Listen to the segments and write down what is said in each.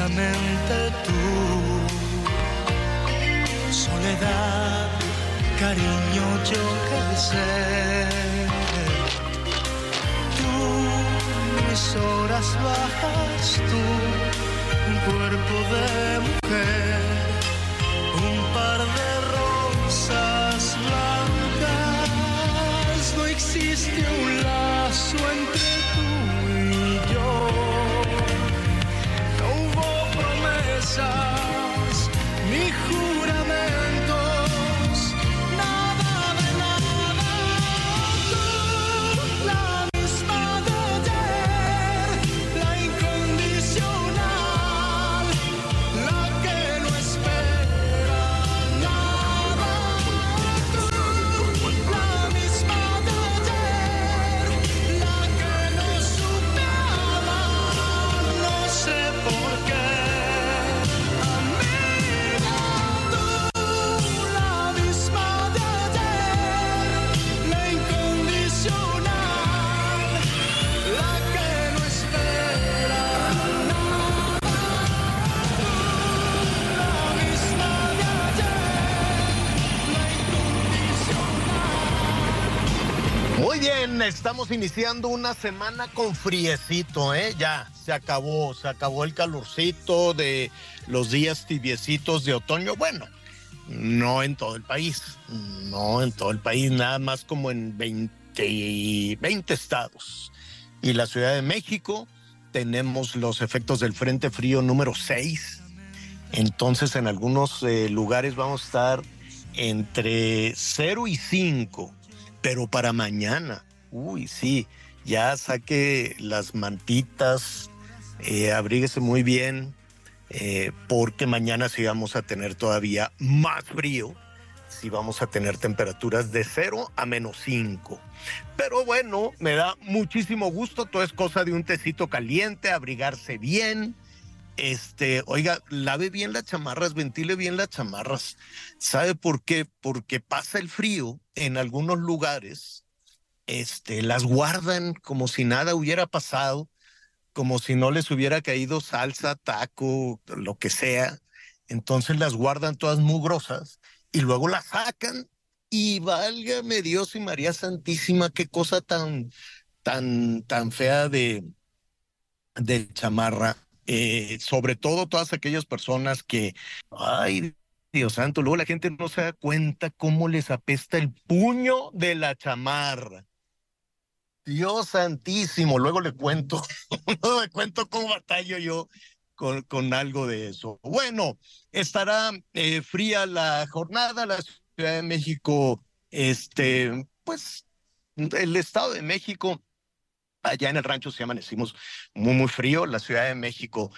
intensamente tú. Soledad, cariño, yo que sé. Tú, mis horas bajas, tú, un cuerpo de mujer, un par de rosas blancas. No existe un lazo entre tú saw. Estamos iniciando una semana con friecito, ¿eh? Ya, se acabó, se acabó el calorcito de los días tibiecitos de otoño. Bueno, no en todo el país, no en todo el país, nada más como en 20, y 20 estados. Y la Ciudad de México tenemos los efectos del Frente Frío número 6. Entonces, en algunos eh, lugares vamos a estar entre 0 y 5, pero para mañana, uy, sí, ya saque las mantitas, eh, abríguese muy bien, eh, porque mañana sí vamos a tener todavía más frío, sí vamos a tener temperaturas de 0 a menos 5. Pero bueno, me da muchísimo gusto, todo es cosa de un tecito caliente, abrigarse bien. Este, oiga, lave bien las chamarras, ventile bien las chamarras. ¿Sabe por qué? Porque pasa el frío en algunos lugares, este, las guardan como si nada hubiera pasado, como si no les hubiera caído salsa, taco, lo que sea. Entonces las guardan todas mugrosas y luego las sacan y válgame Dios y María Santísima, qué cosa tan, tan, tan fea de, de chamarra. Eh, sobre todo todas aquellas personas que, ay, Dios santo, luego la gente no se da cuenta cómo les apesta el puño de la chamarra. Dios santísimo, luego le cuento, le cuento cómo batallo yo con, con algo de eso. Bueno, estará eh, fría la jornada, la Ciudad de México, este, pues el Estado de México, allá en el rancho se amanecimos muy, muy frío, la Ciudad de México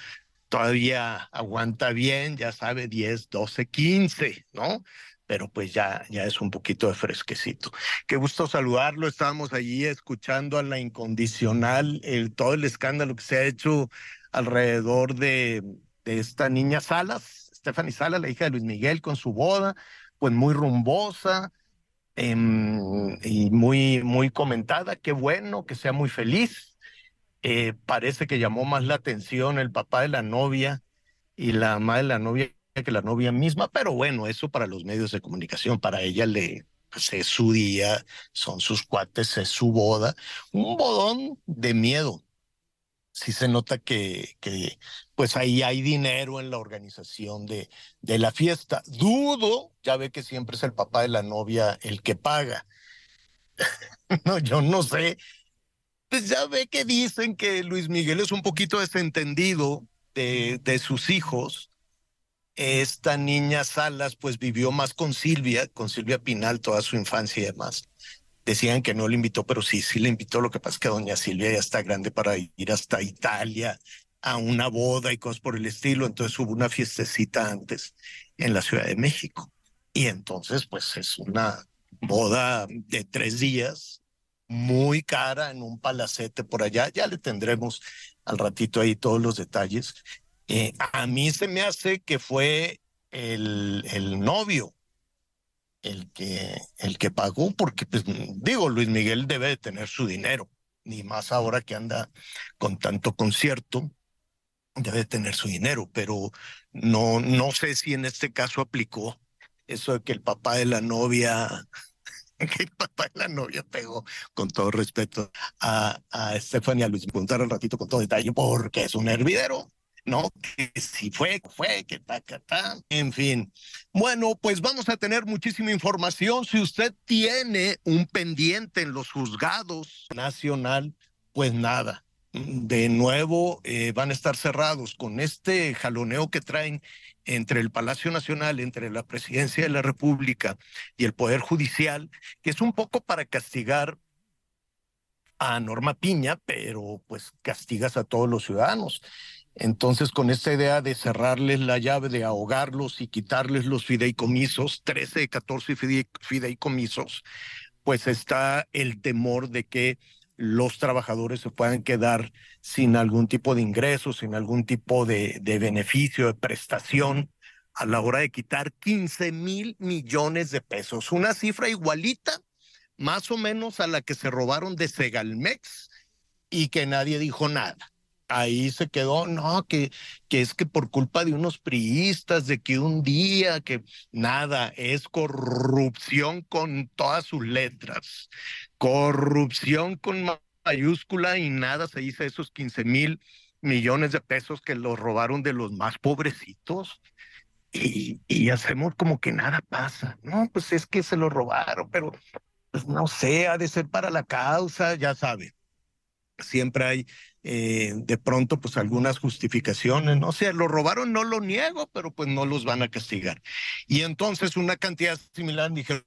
todavía aguanta bien, ya sabe, 10, 12, 15, ¿no? Pero pues ya, ya es un poquito de fresquecito. Qué gusto saludarlo, estábamos allí escuchando a la incondicional, todo el escándalo que se ha hecho alrededor de, de esta niña Salas, Stephanie Salas, la hija de Luis Miguel, con su boda, pues muy rumbosa, em, y muy, muy comentada. Qué bueno, que sea muy feliz. Eh, parece que llamó más la atención el papá de la novia y la mamá de la novia que la novia misma, pero bueno, eso para los medios de comunicación, para ella le, pues es su día, son sus cuates, es su boda, un bodón de miedo. Sí se nota que, que pues ahí hay dinero en la organización de, de la fiesta. Dudo, ya ve que siempre es el papá de la novia el que paga. no, yo no sé. Pues ya ve que dicen que Luis Miguel es un poquito desentendido de, de sus hijos esta niña Salas pues vivió más con Silvia, con Silvia Pinal toda su infancia y demás. Decían que no le invitó, pero sí, sí le invitó. Lo que pasa es que doña Silvia ya está grande para ir hasta Italia a una boda y cosas por el estilo. Entonces hubo una fiestecita antes en la Ciudad de México. Y entonces pues es una boda de tres días, muy cara en un palacete por allá. Ya le tendremos al ratito ahí todos los detalles. Eh, a mí se me hace que fue el, el novio el que, el que pagó, porque pues, digo, Luis Miguel debe de tener su dinero, ni más ahora que anda con tanto concierto, debe de tener su dinero, pero no, no sé si en este caso aplicó eso de que el papá de la novia el papá de la novia pegó, con todo respeto, a, a Estefania Luis. Contar al ratito con todo detalle, porque es un hervidero. ¿No? Que si fue, fue, que ta, que ta, en fin. Bueno, pues vamos a tener muchísima información. Si usted tiene un pendiente en los juzgados nacional, pues nada. De nuevo eh, van a estar cerrados con este jaloneo que traen entre el Palacio Nacional, entre la Presidencia de la República y el Poder Judicial, que es un poco para castigar a Norma Piña, pero pues castigas a todos los ciudadanos. Entonces, con esta idea de cerrarles la llave, de ahogarlos y quitarles los fideicomisos, 13 de 14 fideicomisos, pues está el temor de que los trabajadores se puedan quedar sin algún tipo de ingresos, sin algún tipo de, de beneficio, de prestación, a la hora de quitar 15 mil millones de pesos, una cifra igualita más o menos a la que se robaron de Segalmex y que nadie dijo nada ahí se quedó, no, que, que es que por culpa de unos priistas, de que un día, que nada, es corrupción con todas sus letras, corrupción con mayúscula y nada se dice esos 15 mil millones de pesos que los robaron de los más pobrecitos. Y, y hacemos como que nada pasa. No, pues es que se lo robaron, pero pues no sé, ha de ser para la causa, ya sabe siempre hay eh, de pronto pues algunas justificaciones, no o sea, lo robaron, no lo niego, pero pues no los van a castigar. Y entonces una cantidad similar dijeron,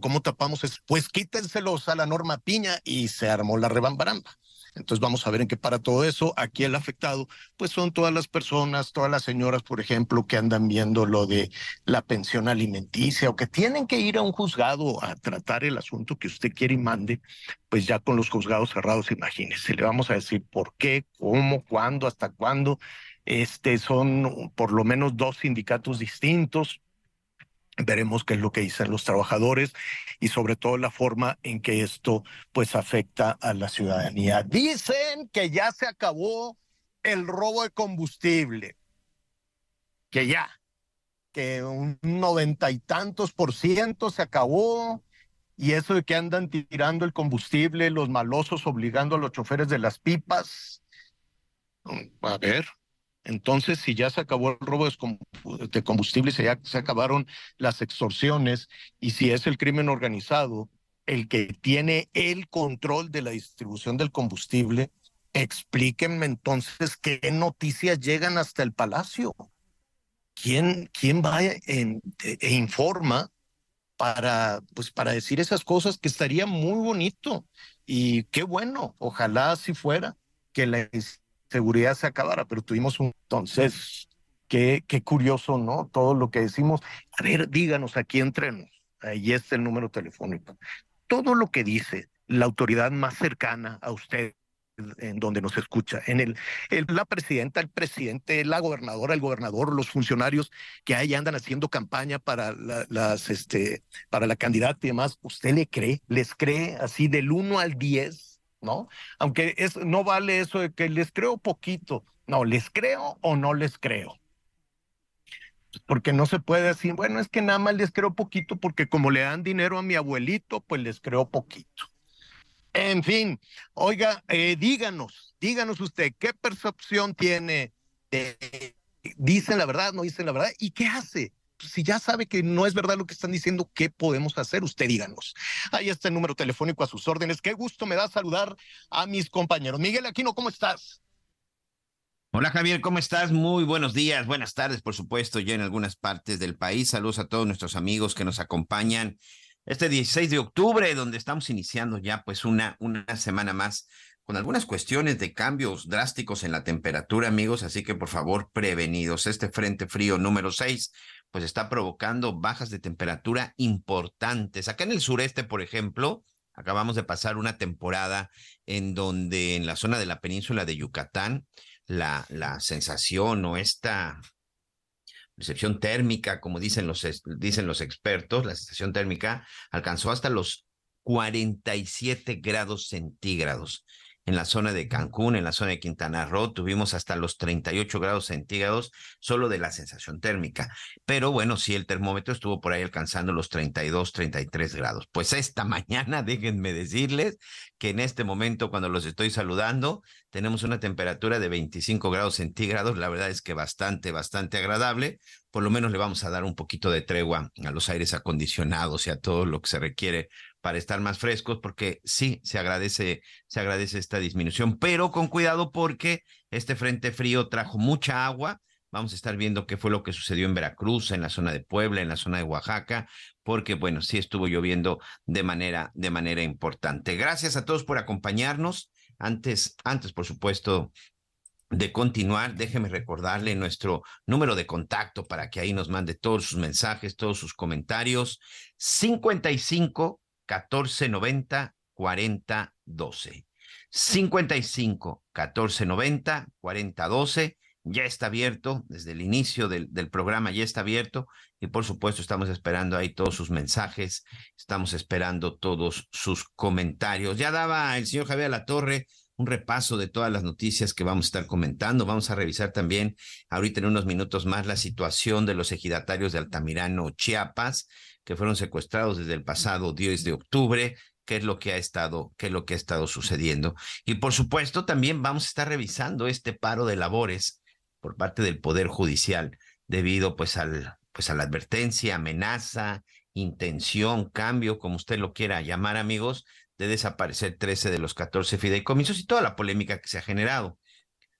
¿cómo tapamos eso? Pues quítenselos a la norma piña y se armó la rebambaramba. Entonces vamos a ver en qué para todo eso. Aquí el afectado, pues son todas las personas, todas las señoras, por ejemplo, que andan viendo lo de la pensión alimenticia o que tienen que ir a un juzgado a tratar el asunto que usted quiere y mande, pues ya con los juzgados cerrados, imagínese, le vamos a decir por qué, cómo, cuándo, hasta cuándo. Este son por lo menos dos sindicatos distintos, Veremos qué es lo que dicen los trabajadores y sobre todo la forma en que esto pues afecta a la ciudadanía. Dicen que ya se acabó el robo de combustible, que ya, que un noventa y tantos por ciento se acabó y eso de que andan tirando el combustible, los malosos obligando a los choferes de las pipas. A ver, entonces, si ya se acabó el robo de combustible, si ya se acabaron las extorsiones y si es el crimen organizado el que tiene el control de la distribución del combustible, explíquenme entonces qué noticias llegan hasta el palacio. ¿Quién, quién va e, informa para, pues, para decir esas cosas que estaría muy bonito? Y qué bueno, ojalá así fuera, que la seguridad se acabara, pero tuvimos un... Entonces, qué, qué curioso, ¿no? Todo lo que decimos. A ver, díganos aquí entrenos. Ahí está el número telefónico. Todo lo que dice la autoridad más cercana a usted, en donde nos escucha, en el, la presidenta, el presidente, la gobernadora, el gobernador, los funcionarios que ahí andan haciendo campaña para la, las, este, para la candidata y demás, ¿usted le cree? ¿Les cree así del 1 al 10? ¿No? Aunque es, no vale eso de que les creo poquito. No, ¿les creo o no les creo? Porque no se puede decir, bueno, es que nada más les creo poquito porque como le dan dinero a mi abuelito, pues les creo poquito. En fin, oiga, eh, díganos, díganos usted, ¿qué percepción tiene? ¿Dicen la verdad, no dicen la verdad? ¿Y qué hace? Si ya sabe que no es verdad lo que están diciendo, ¿qué podemos hacer? Usted díganos. Ahí está el número telefónico a sus órdenes. Qué gusto me da saludar a mis compañeros. Miguel Aquino, ¿cómo estás? Hola Javier, ¿cómo estás? Muy buenos días, buenas tardes, por supuesto, ya en algunas partes del país. Saludos a todos nuestros amigos que nos acompañan este 16 de octubre, donde estamos iniciando ya pues una, una semana más con algunas cuestiones de cambios drásticos en la temperatura, amigos, así que por favor, prevenidos. Este frente frío número 6 pues está provocando bajas de temperatura importantes. Acá en el sureste, por ejemplo, acabamos de pasar una temporada en donde en la zona de la península de Yucatán, la, la sensación o esta percepción térmica, como dicen los, dicen los expertos, la sensación térmica alcanzó hasta los 47 grados centígrados en la zona de Cancún, en la zona de Quintana Roo, tuvimos hasta los 38 grados centígrados solo de la sensación térmica. Pero bueno, sí, el termómetro estuvo por ahí alcanzando los 32, 33 grados. Pues esta mañana, déjenme decirles que en este momento, cuando los estoy saludando, tenemos una temperatura de 25 grados centígrados. La verdad es que bastante, bastante agradable. Por lo menos le vamos a dar un poquito de tregua a los aires acondicionados y a todo lo que se requiere para estar más frescos, porque sí, se agradece, se agradece esta disminución, pero con cuidado porque este frente frío trajo mucha agua. Vamos a estar viendo qué fue lo que sucedió en Veracruz, en la zona de Puebla, en la zona de Oaxaca, porque bueno, sí estuvo lloviendo de manera, de manera importante. Gracias a todos por acompañarnos. Antes, antes, por supuesto, de continuar, déjeme recordarle nuestro número de contacto para que ahí nos mande todos sus mensajes, todos sus comentarios. 55 1490 4012. 55 1490 4012. Ya está abierto desde el inicio del, del, programa, ya está abierto. Y por supuesto, estamos esperando ahí todos sus mensajes, estamos esperando todos sus comentarios. Ya daba el señor Javier La Torre un repaso de todas las noticias que vamos a estar comentando. Vamos a revisar también ahorita en unos minutos más la situación de los ejidatarios de Altamirano, Chiapas que fueron secuestrados desde el pasado 10 de octubre, qué es lo que ha estado, qué es lo que ha estado sucediendo. Y por supuesto, también vamos a estar revisando este paro de labores por parte del Poder Judicial, debido pues al, pues a la advertencia, amenaza, intención, cambio, como usted lo quiera llamar, amigos, de desaparecer 13 de los 14 fideicomisos y toda la polémica que se ha generado.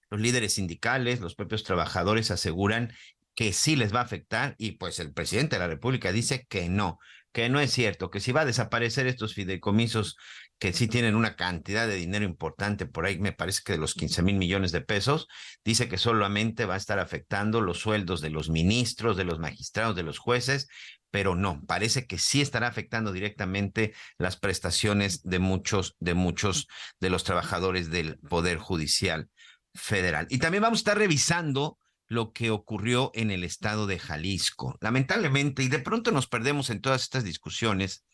Los líderes sindicales, los propios trabajadores aseguran que sí les va a afectar y pues el presidente de la República dice que no, que no es cierto, que si va a desaparecer estos fideicomisos que sí tienen una cantidad de dinero importante, por ahí me parece que de los 15 mil millones de pesos, dice que solamente va a estar afectando los sueldos de los ministros, de los magistrados, de los jueces, pero no, parece que sí estará afectando directamente las prestaciones de muchos, de muchos de los trabajadores del Poder Judicial Federal. Y también vamos a estar revisando lo que ocurrió en el estado de Jalisco. Lamentablemente, y de pronto nos perdemos en todas estas discusiones,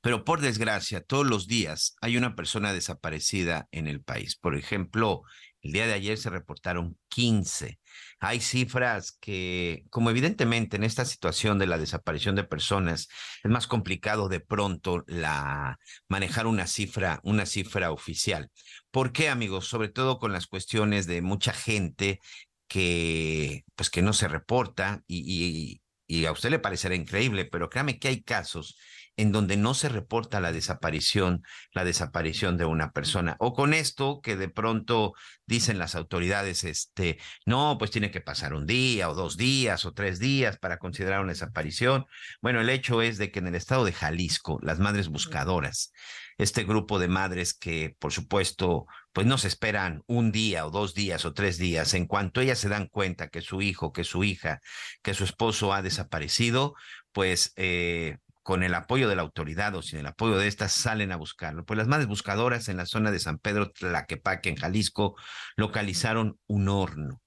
pero por desgracia, todos los días hay una persona desaparecida en el país. Por ejemplo, el día de ayer se reportaron 15. Hay cifras que, como evidentemente en esta situación de la desaparición de personas, es más complicado de pronto la manejar una cifra, una cifra oficial. ¿Por qué, amigos? Sobre todo con las cuestiones de mucha gente que pues que no se reporta y, y, a usted le parecerá increíble, pero créame que hay casos en donde no se reporta la desaparición, la desaparición de una persona. O con esto que de pronto dicen las autoridades, este, no, pues tiene que pasar un día o dos días o tres días para considerar una desaparición. Bueno, el hecho es de que en el estado de Jalisco, las madres buscadoras, este grupo de madres que, por supuesto, pues no se esperan un día o dos días o tres días. En cuanto ellas se dan cuenta que su hijo, que su hija, que su esposo ha desaparecido, pues eh, con el apoyo de la autoridad o sin el apoyo de estas salen a buscarlo. Pues las madres buscadoras en la zona de San Pedro Tlaquepaque, en Jalisco, localizaron un horno,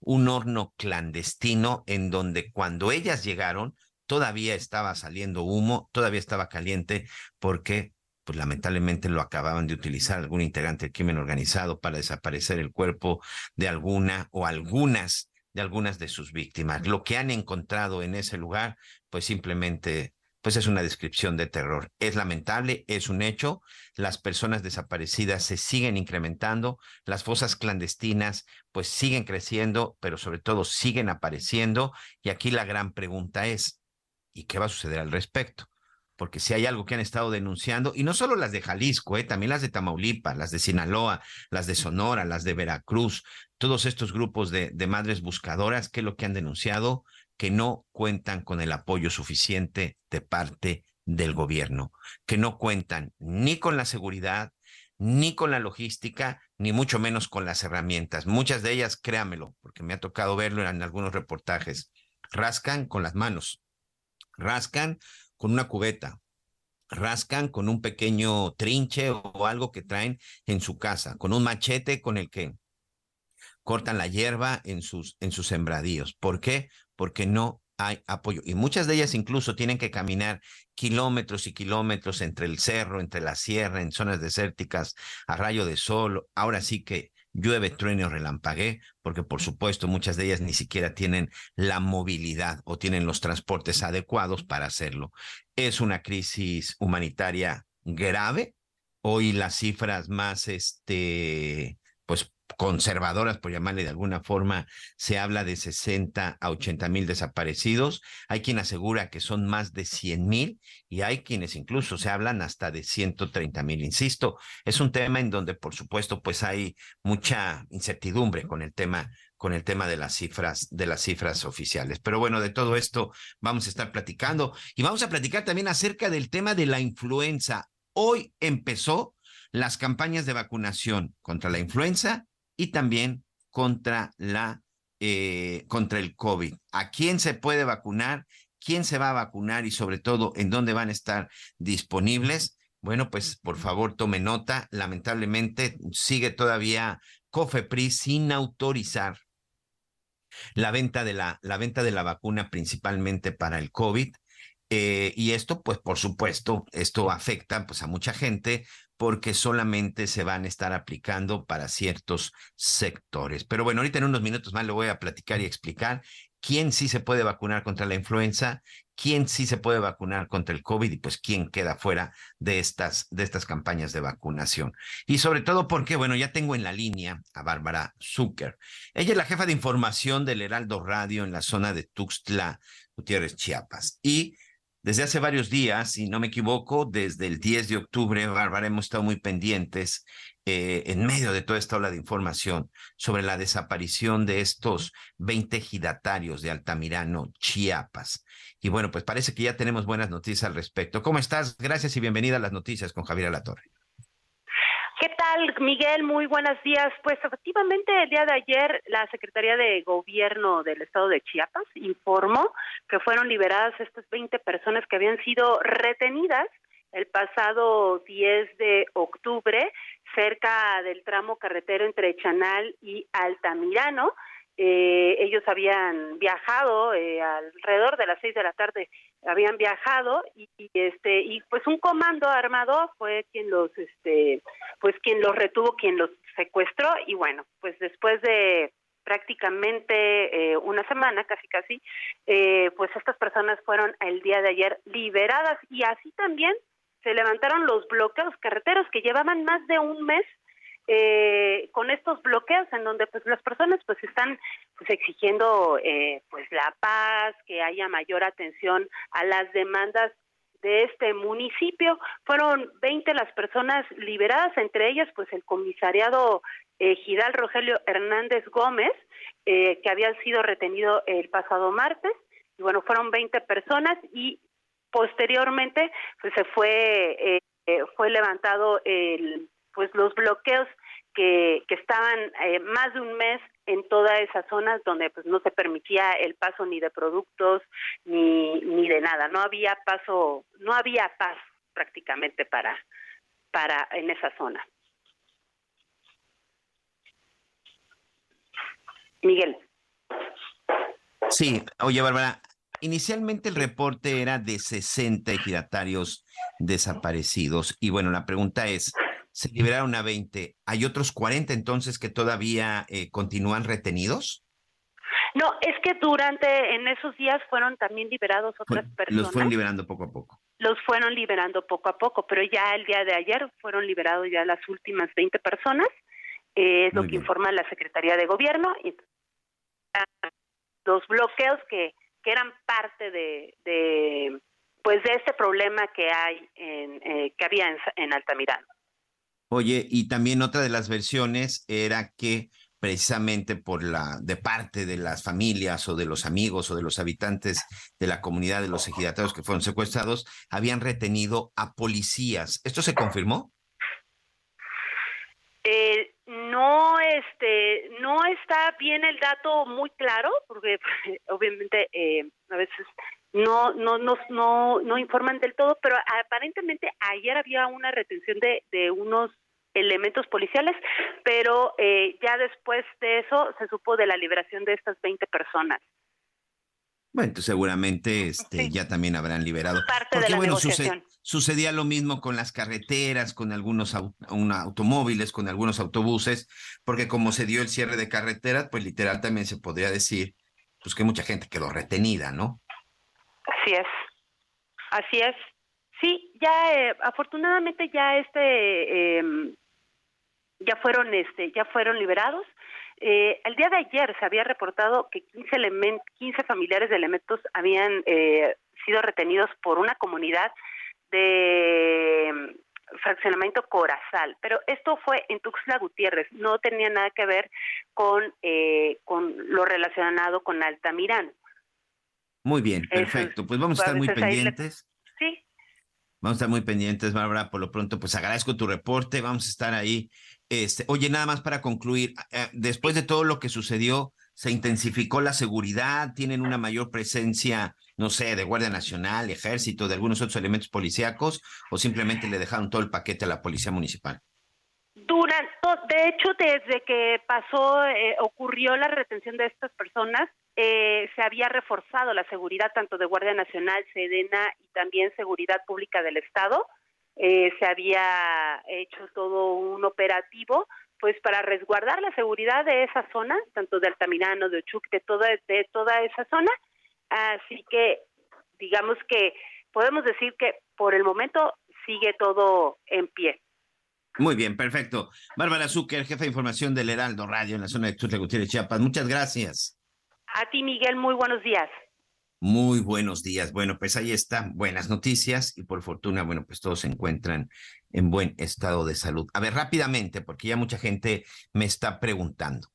un horno clandestino en donde cuando ellas llegaron todavía estaba saliendo humo, todavía estaba caliente porque pues lamentablemente lo acababan de utilizar algún integrante del crimen organizado para desaparecer el cuerpo de alguna o algunas de algunas de sus víctimas. Lo que han encontrado en ese lugar, pues simplemente pues es una descripción de terror. Es lamentable, es un hecho. Las personas desaparecidas se siguen incrementando, las fosas clandestinas pues siguen creciendo, pero sobre todo siguen apareciendo. Y aquí la gran pregunta es, ¿y qué va a suceder al respecto? Porque si hay algo que han estado denunciando, y no solo las de Jalisco, ¿eh? también las de Tamaulipas, las de Sinaloa, las de Sonora, las de Veracruz, todos estos grupos de, madres buscadoras, ¿qué es lo que han denunciado? que no cuentan con el apoyo suficiente de parte del gobierno, que no cuentan ni con la seguridad, ni con la logística, ni mucho menos con las herramientas. Muchas de ellas, créamelo, porque me ha tocado verlo en algunos reportajes, rascan con las manos, rascan con una cubeta, rascan con un pequeño trinche o algo que traen en su casa, con un machete con el que cortan la hierba en sus, en sus sembradíos. ¿Por qué? porque no hay apoyo. Y muchas de ellas incluso tienen que caminar kilómetros y kilómetros entre el cerro, entre la sierra, en zonas desérticas, a rayo de sol. Ahora sí que llueve, truene o relampaguee, porque por supuesto muchas de ellas ni siquiera tienen la movilidad o tienen los transportes adecuados para hacerlo. Es una crisis humanitaria grave. Hoy las cifras más, este, pues conservadoras, por llamarle de alguna forma, se habla de 60 a 80 mil desaparecidos. Hay quien asegura que son más de 100 mil y hay quienes incluso se hablan hasta de 130 mil. Insisto, es un tema en donde, por supuesto, pues hay mucha incertidumbre con el tema con el tema de las cifras de las cifras oficiales. Pero bueno, de todo esto vamos a estar platicando y vamos a platicar también acerca del tema de la influenza. Hoy empezó las campañas de vacunación contra la influenza y también contra la eh, contra el COVID. ¿A quién se puede vacunar? ¿Quién se va a vacunar? Y sobre todo, ¿en dónde van a estar disponibles? Bueno, pues por favor tome nota. Lamentablemente sigue todavía COFEPRIS sin autorizar la venta de la, la venta de la vacuna principalmente para el COVID. Eh, y esto, pues por supuesto, esto afecta pues a mucha gente porque solamente se van a estar aplicando para ciertos sectores. Pero bueno, ahorita en unos minutos más le voy a platicar y explicar quién sí se puede vacunar contra la influenza, quién sí se puede vacunar contra el COVID y pues quién queda fuera de estas, de estas campañas de vacunación. Y sobre todo porque, bueno, ya tengo en la línea a Bárbara Zucker. Ella es la jefa de información del Heraldo Radio en la zona de Tuxtla, Gutiérrez, Chiapas. Y desde hace varios días, si no me equivoco, desde el 10 de octubre, Bárbara, hemos estado muy pendientes eh, en medio de toda esta ola de información sobre la desaparición de estos 20 ejidatarios de Altamirano, Chiapas. Y bueno, pues parece que ya tenemos buenas noticias al respecto. ¿Cómo estás? Gracias y bienvenida a las noticias con Javier Alatorre. ¿Qué tal, Miguel? Muy buenos días. Pues efectivamente, el día de ayer la Secretaría de Gobierno del Estado de Chiapas informó que fueron liberadas estas 20 personas que habían sido retenidas el pasado 10 de octubre cerca del tramo carretero entre Chanal y Altamirano. Eh, ellos habían viajado eh, alrededor de las seis de la tarde habían viajado y, este y pues un comando armado fue quien los este pues quien los retuvo quien los secuestró. Y bueno pues después de prácticamente eh, una semana casi casi eh, pues estas personas fueron el día de ayer liberadas. Y así también se levantaron los bloqueos carreteros que llevaban más de un mes eh, con estos bloqueos en donde pues las personas pues están exigiendo eh, pues la paz que haya mayor atención a las demandas de este municipio. Fueron 20 las personas liberadas entre ellas pues el comisariado eh, Gidal Rogelio Hernández Gómez eh, que había sido retenido el pasado martes. Y bueno fueron 20 personas y posteriormente pues se fue eh, fue levantado el pues los bloqueos que, que estaban eh, más de un mes en toda esa zona donde pues no se permitía el paso ni de productos ni ni de nada. No había paso no había paz prácticamente para para en esa zona. Miguel. Sí, oye Bárbara, inicialmente el reporte era de 60 ejidatarios desaparecidos y bueno, la pregunta es, se liberaron a 20. ¿Hay otros 40 entonces que todavía eh, continúan retenidos? No, es que durante, en esos días fueron también liberados otras personas. Los fueron liberando poco a poco. Los fueron liberando poco a poco, pero ya el día de ayer fueron liberados ya las últimas 20 personas, eh, es lo que informa la Secretaría de Gobierno. Y los bloqueos que, que eran parte de, de pues de este problema que hay en, eh, que había en, en Altamirano. Oye, y también otra de las versiones era que precisamente por la de parte de las familias o de los amigos o de los habitantes de la comunidad de los ejidatarios que fueron secuestrados habían retenido a policías. ¿Esto se confirmó? Eh, no, este, no está bien el dato muy claro, porque obviamente eh, a veces no, no, no, no, no informan del todo, pero aparentemente ayer había una retención de, de unos elementos policiales, pero eh, ya después de eso se supo de la liberación de estas 20 personas. Bueno, entonces seguramente este, sí. ya también habrán liberado. Parte Porque, de la bueno, negociación. sucedía lo mismo con las carreteras, con algunos au, un, automóviles, con algunos autobuses, porque como se dio el cierre de carreteras, pues literal también se podría decir pues que mucha gente quedó retenida, ¿no? Así es, así es. Sí, ya eh, afortunadamente ya este eh, ya fueron este ya fueron liberados. Eh, el día de ayer se había reportado que 15, element, 15 familiares de elementos habían eh, sido retenidos por una comunidad de mm, fraccionamiento Corazal, pero esto fue en Tuxtla Gutiérrez, no tenía nada que ver con eh, con lo relacionado con Altamirano. Muy bien, perfecto. Pues vamos a estar muy pendientes. Sí. Vamos a estar muy pendientes, Bárbara. Por lo pronto, pues agradezco tu reporte. Vamos a estar ahí. Este, oye, nada más para concluir, eh, después de todo lo que sucedió, se intensificó la seguridad, tienen una mayor presencia, no sé, de Guardia Nacional, Ejército, de algunos otros elementos policíacos, o simplemente le dejaron todo el paquete a la Policía Municipal. Durante, de hecho, desde que pasó, eh, ocurrió la retención de estas personas, eh, se había reforzado la seguridad tanto de Guardia Nacional, Sedena y también Seguridad Pública del Estado. Eh, se había hecho todo un operativo pues para resguardar la seguridad de esa zona, tanto de Altamirano, de Ochuc, de toda, de toda esa zona. Así que digamos que podemos decir que por el momento sigue todo en pie. Muy bien, perfecto. Bárbara Zucker, jefa de información del Heraldo Radio en la zona de Tuxtla Gutiérrez, Chiapas. Muchas gracias. A ti, Miguel, muy buenos días. Muy buenos días. Bueno, pues ahí está, buenas noticias y por fortuna, bueno, pues todos se encuentran en buen estado de salud. A ver, rápidamente, porque ya mucha gente me está preguntando.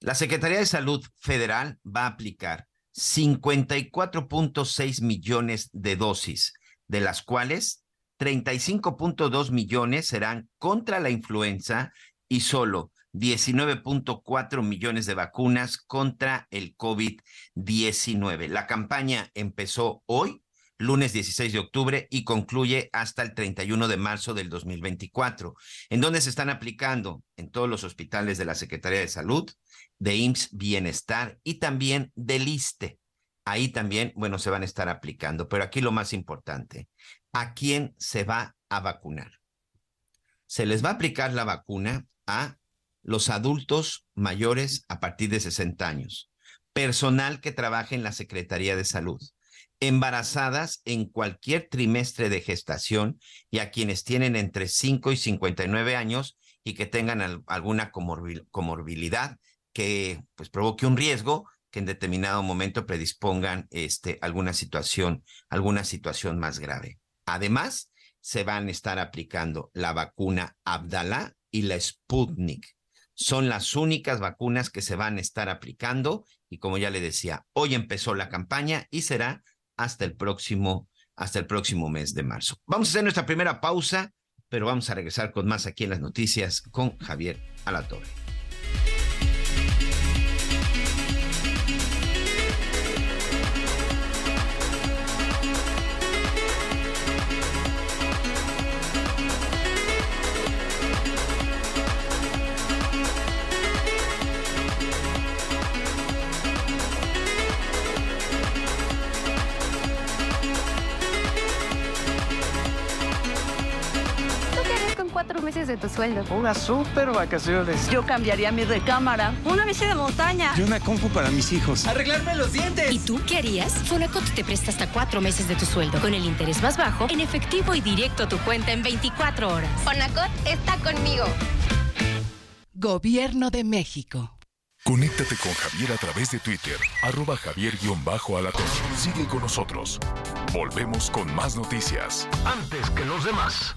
La Secretaría de Salud Federal va a aplicar 54.6 millones de dosis, de las cuales 35.2 millones serán contra la influenza y solo 19.4 millones de vacunas contra el COVID-19. La campaña empezó hoy, lunes 16 de octubre, y concluye hasta el 31 de marzo del 2024. ¿En dónde se están aplicando? En todos los hospitales de la Secretaría de Salud, de IMSS Bienestar y también del ISTE. Ahí también, bueno, se van a estar aplicando. Pero aquí lo más importante, ¿a quién se va a vacunar? Se les va a aplicar la vacuna a los adultos mayores a partir de 60 años, personal que trabaje en la Secretaría de Salud, embarazadas en cualquier trimestre de gestación y a quienes tienen entre 5 y 59 años y que tengan al, alguna comorbil, comorbilidad que pues provoque un riesgo que en determinado momento predispongan este alguna situación, alguna situación más grave. Además, se van a estar aplicando la vacuna Abdala y la Sputnik. Son las únicas vacunas que se van a estar aplicando y como ya le decía, hoy empezó la campaña y será hasta el próximo hasta el próximo mes de marzo. Vamos a hacer nuestra primera pausa, pero vamos a regresar con más aquí en las noticias con Javier Alatorre. Cuatro meses de tu sueldo. Unas super vacaciones. Yo cambiaría mi recámara. Una bici de montaña. Y una compu para mis hijos. Arreglarme los dientes. ¿Y tú qué harías? Fonacot te presta hasta cuatro meses de tu sueldo. Con el interés más bajo, en efectivo y directo a tu cuenta en 24 horas. Fonacot está conmigo. Gobierno de México. Conéctate con Javier a través de Twitter, arroba javier-alatón. Sigue con nosotros. Volvemos con más noticias. Antes que los demás.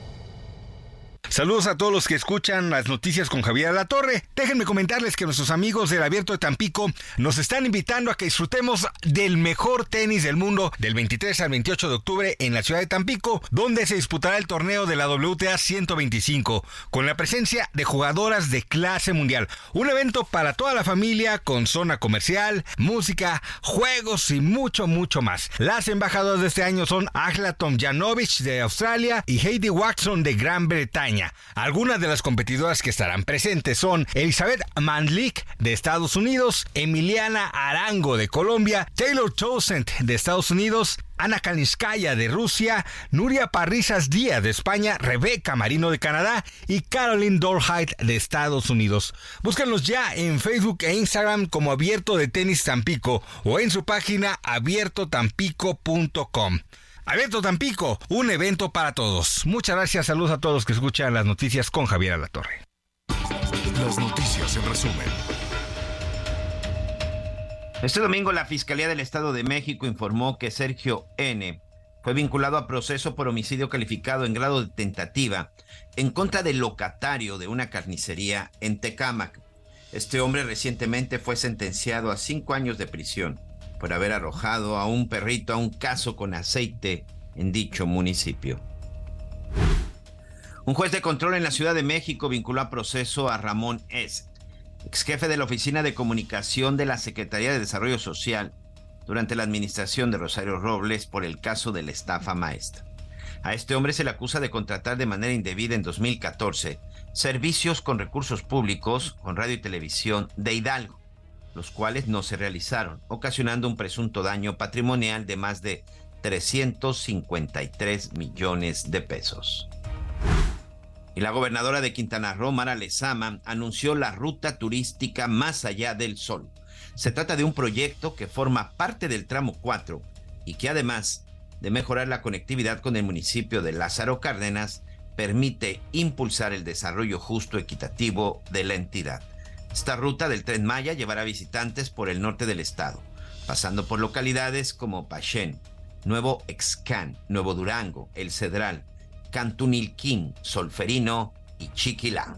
Saludos a todos los que escuchan las noticias con Javier La Torre. Déjenme comentarles que nuestros amigos del Abierto de Tampico nos están invitando a que disfrutemos del mejor tenis del mundo del 23 al 28 de octubre en la ciudad de Tampico, donde se disputará el torneo de la WTA 125 con la presencia de jugadoras de clase mundial. Un evento para toda la familia con zona comercial, música, juegos y mucho, mucho más. Las embajadoras de este año son Agla Tomjanovic de Australia y Heidi Watson de Gran Bretaña. Algunas de las competidoras que estarán presentes son Elizabeth Mandlik de Estados Unidos, Emiliana Arango de Colombia, Taylor Towsend de Estados Unidos, Ana Kalinskaya de Rusia, Nuria Parrizas Díaz de España, Rebeca Marino de Canadá y Caroline Dorheit de Estados Unidos. Búsquenlos ya en Facebook e Instagram como Abierto de Tenis Tampico o en su página abiertotampico.com. Abierto Tampico, un evento para todos. Muchas gracias, saludos a todos que escuchan las noticias con Javier Alatorre. Las noticias en resumen. Este domingo la Fiscalía del Estado de México informó que Sergio N. fue vinculado a proceso por homicidio calificado en grado de tentativa en contra del locatario de una carnicería en Tecámac. Este hombre recientemente fue sentenciado a cinco años de prisión por haber arrojado a un perrito a un caso con aceite en dicho municipio. Un juez de control en la Ciudad de México vinculó a proceso a Ramón S., ex jefe de la Oficina de Comunicación de la Secretaría de Desarrollo Social durante la administración de Rosario Robles por el caso de la estafa maestra. A este hombre se le acusa de contratar de manera indebida en 2014 servicios con recursos públicos con radio y televisión de Hidalgo los cuales no se realizaron, ocasionando un presunto daño patrimonial de más de 353 millones de pesos. Y la gobernadora de Quintana Roo, Mara Lezama, anunció la ruta turística Más allá del Sol. Se trata de un proyecto que forma parte del tramo 4 y que además de mejorar la conectividad con el municipio de Lázaro Cárdenas, permite impulsar el desarrollo justo equitativo de la entidad. Esta ruta del tren Maya llevará visitantes por el norte del estado, pasando por localidades como Pachén, Nuevo Excán, Nuevo Durango, El Cedral, Cantunilquín, Solferino y Chiquilán.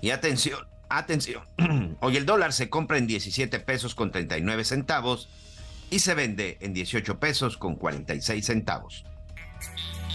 Y atención, atención. Hoy el dólar se compra en 17 pesos con 39 centavos y se vende en 18 pesos con 46 centavos.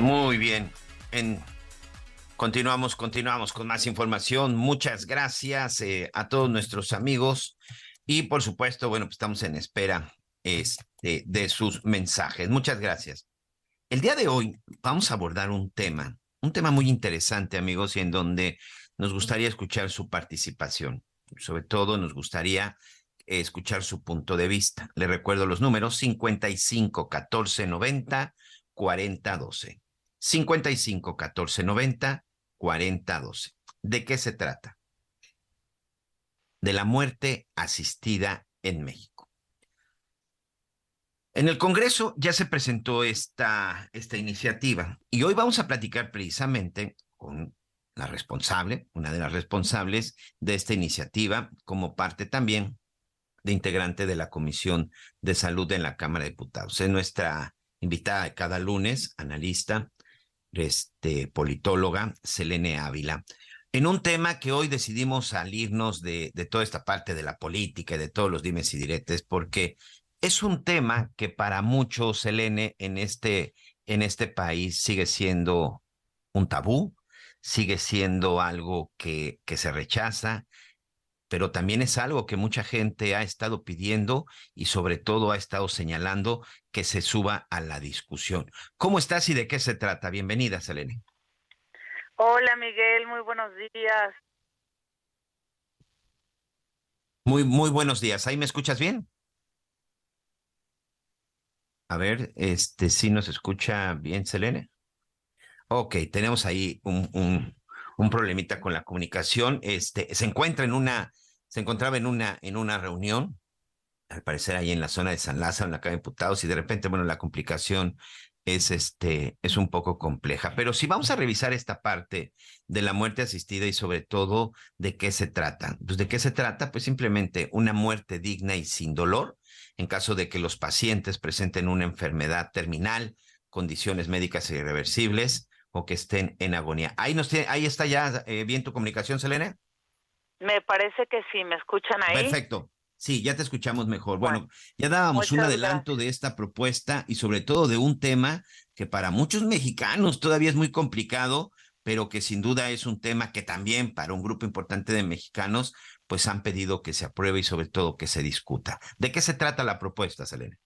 Muy bien. En... Continuamos, continuamos con más información. Muchas gracias eh, a todos nuestros amigos y por supuesto, bueno, pues estamos en espera este, de sus mensajes. Muchas gracias. El día de hoy vamos a abordar un tema, un tema muy interesante, amigos, y en donde nos gustaría escuchar su participación. Sobre todo nos gustaría escuchar su punto de vista. Le recuerdo los números 55 14 90 40 12. 55 14 90 40 12. ¿De qué se trata? De la muerte asistida en México. En el Congreso ya se presentó esta, esta iniciativa y hoy vamos a platicar precisamente con la responsable, una de las responsables de esta iniciativa, como parte también de integrante de la Comisión de Salud en la Cámara de Diputados. Es nuestra invitada cada lunes, analista, este, politóloga, Selene Ávila. en un tema que hoy decidimos salirnos de, de toda esta parte de la política y de todos los dimes y diretes, porque es un tema que para muchos, Selene, en este, en este país sigue siendo un tabú, sigue siendo algo que, que se rechaza, pero también es algo que mucha gente ha estado pidiendo y sobre todo ha estado señalando que se suba a la discusión. ¿Cómo estás y de qué se trata? Bienvenida, Selene. Hola, Miguel, muy buenos días. Muy, muy buenos días. ¿Ahí me escuchas bien? A ver, este sí nos escucha bien, Selene. Ok, tenemos ahí un, un, un problemita con la comunicación. Este, se encuentra en una se encontraba en una, en una reunión, al parecer ahí en la zona de San Lázaro, en la calle de Imputados, y de repente, bueno, la complicación es, este, es un poco compleja. Pero si vamos a revisar esta parte de la muerte asistida y sobre todo de qué se trata. Pues de qué se trata, pues simplemente una muerte digna y sin dolor en caso de que los pacientes presenten una enfermedad terminal, condiciones médicas irreversibles o que estén en agonía. Ahí, nos ahí está ya eh, bien tu comunicación, Selena. Me parece que sí, ¿me escuchan ahí? Perfecto. Sí, ya te escuchamos mejor. Bueno, ya dábamos un adelanto de esta propuesta y sobre todo de un tema que para muchos mexicanos todavía es muy complicado, pero que sin duda es un tema que también para un grupo importante de mexicanos pues han pedido que se apruebe y sobre todo que se discuta. ¿De qué se trata la propuesta, Selena?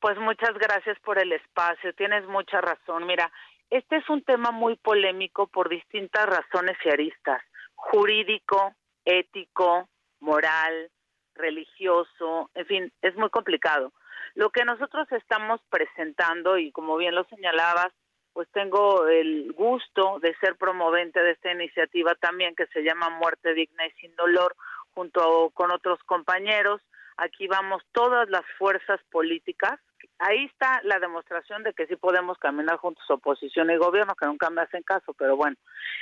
Pues muchas gracias por el espacio, tienes mucha razón. Mira, este es un tema muy polémico por distintas razones y aristas, jurídico, ético, moral, religioso, en fin, es muy complicado. Lo que nosotros estamos presentando, y como bien lo señalabas, pues tengo el gusto de ser promovente de esta iniciativa también que se llama Muerte Digna y Sin Dolor, junto con otros compañeros. Aquí vamos todas las fuerzas políticas ahí está la demostración de que sí podemos caminar juntos oposición y gobierno, que nunca me hacen caso, pero bueno,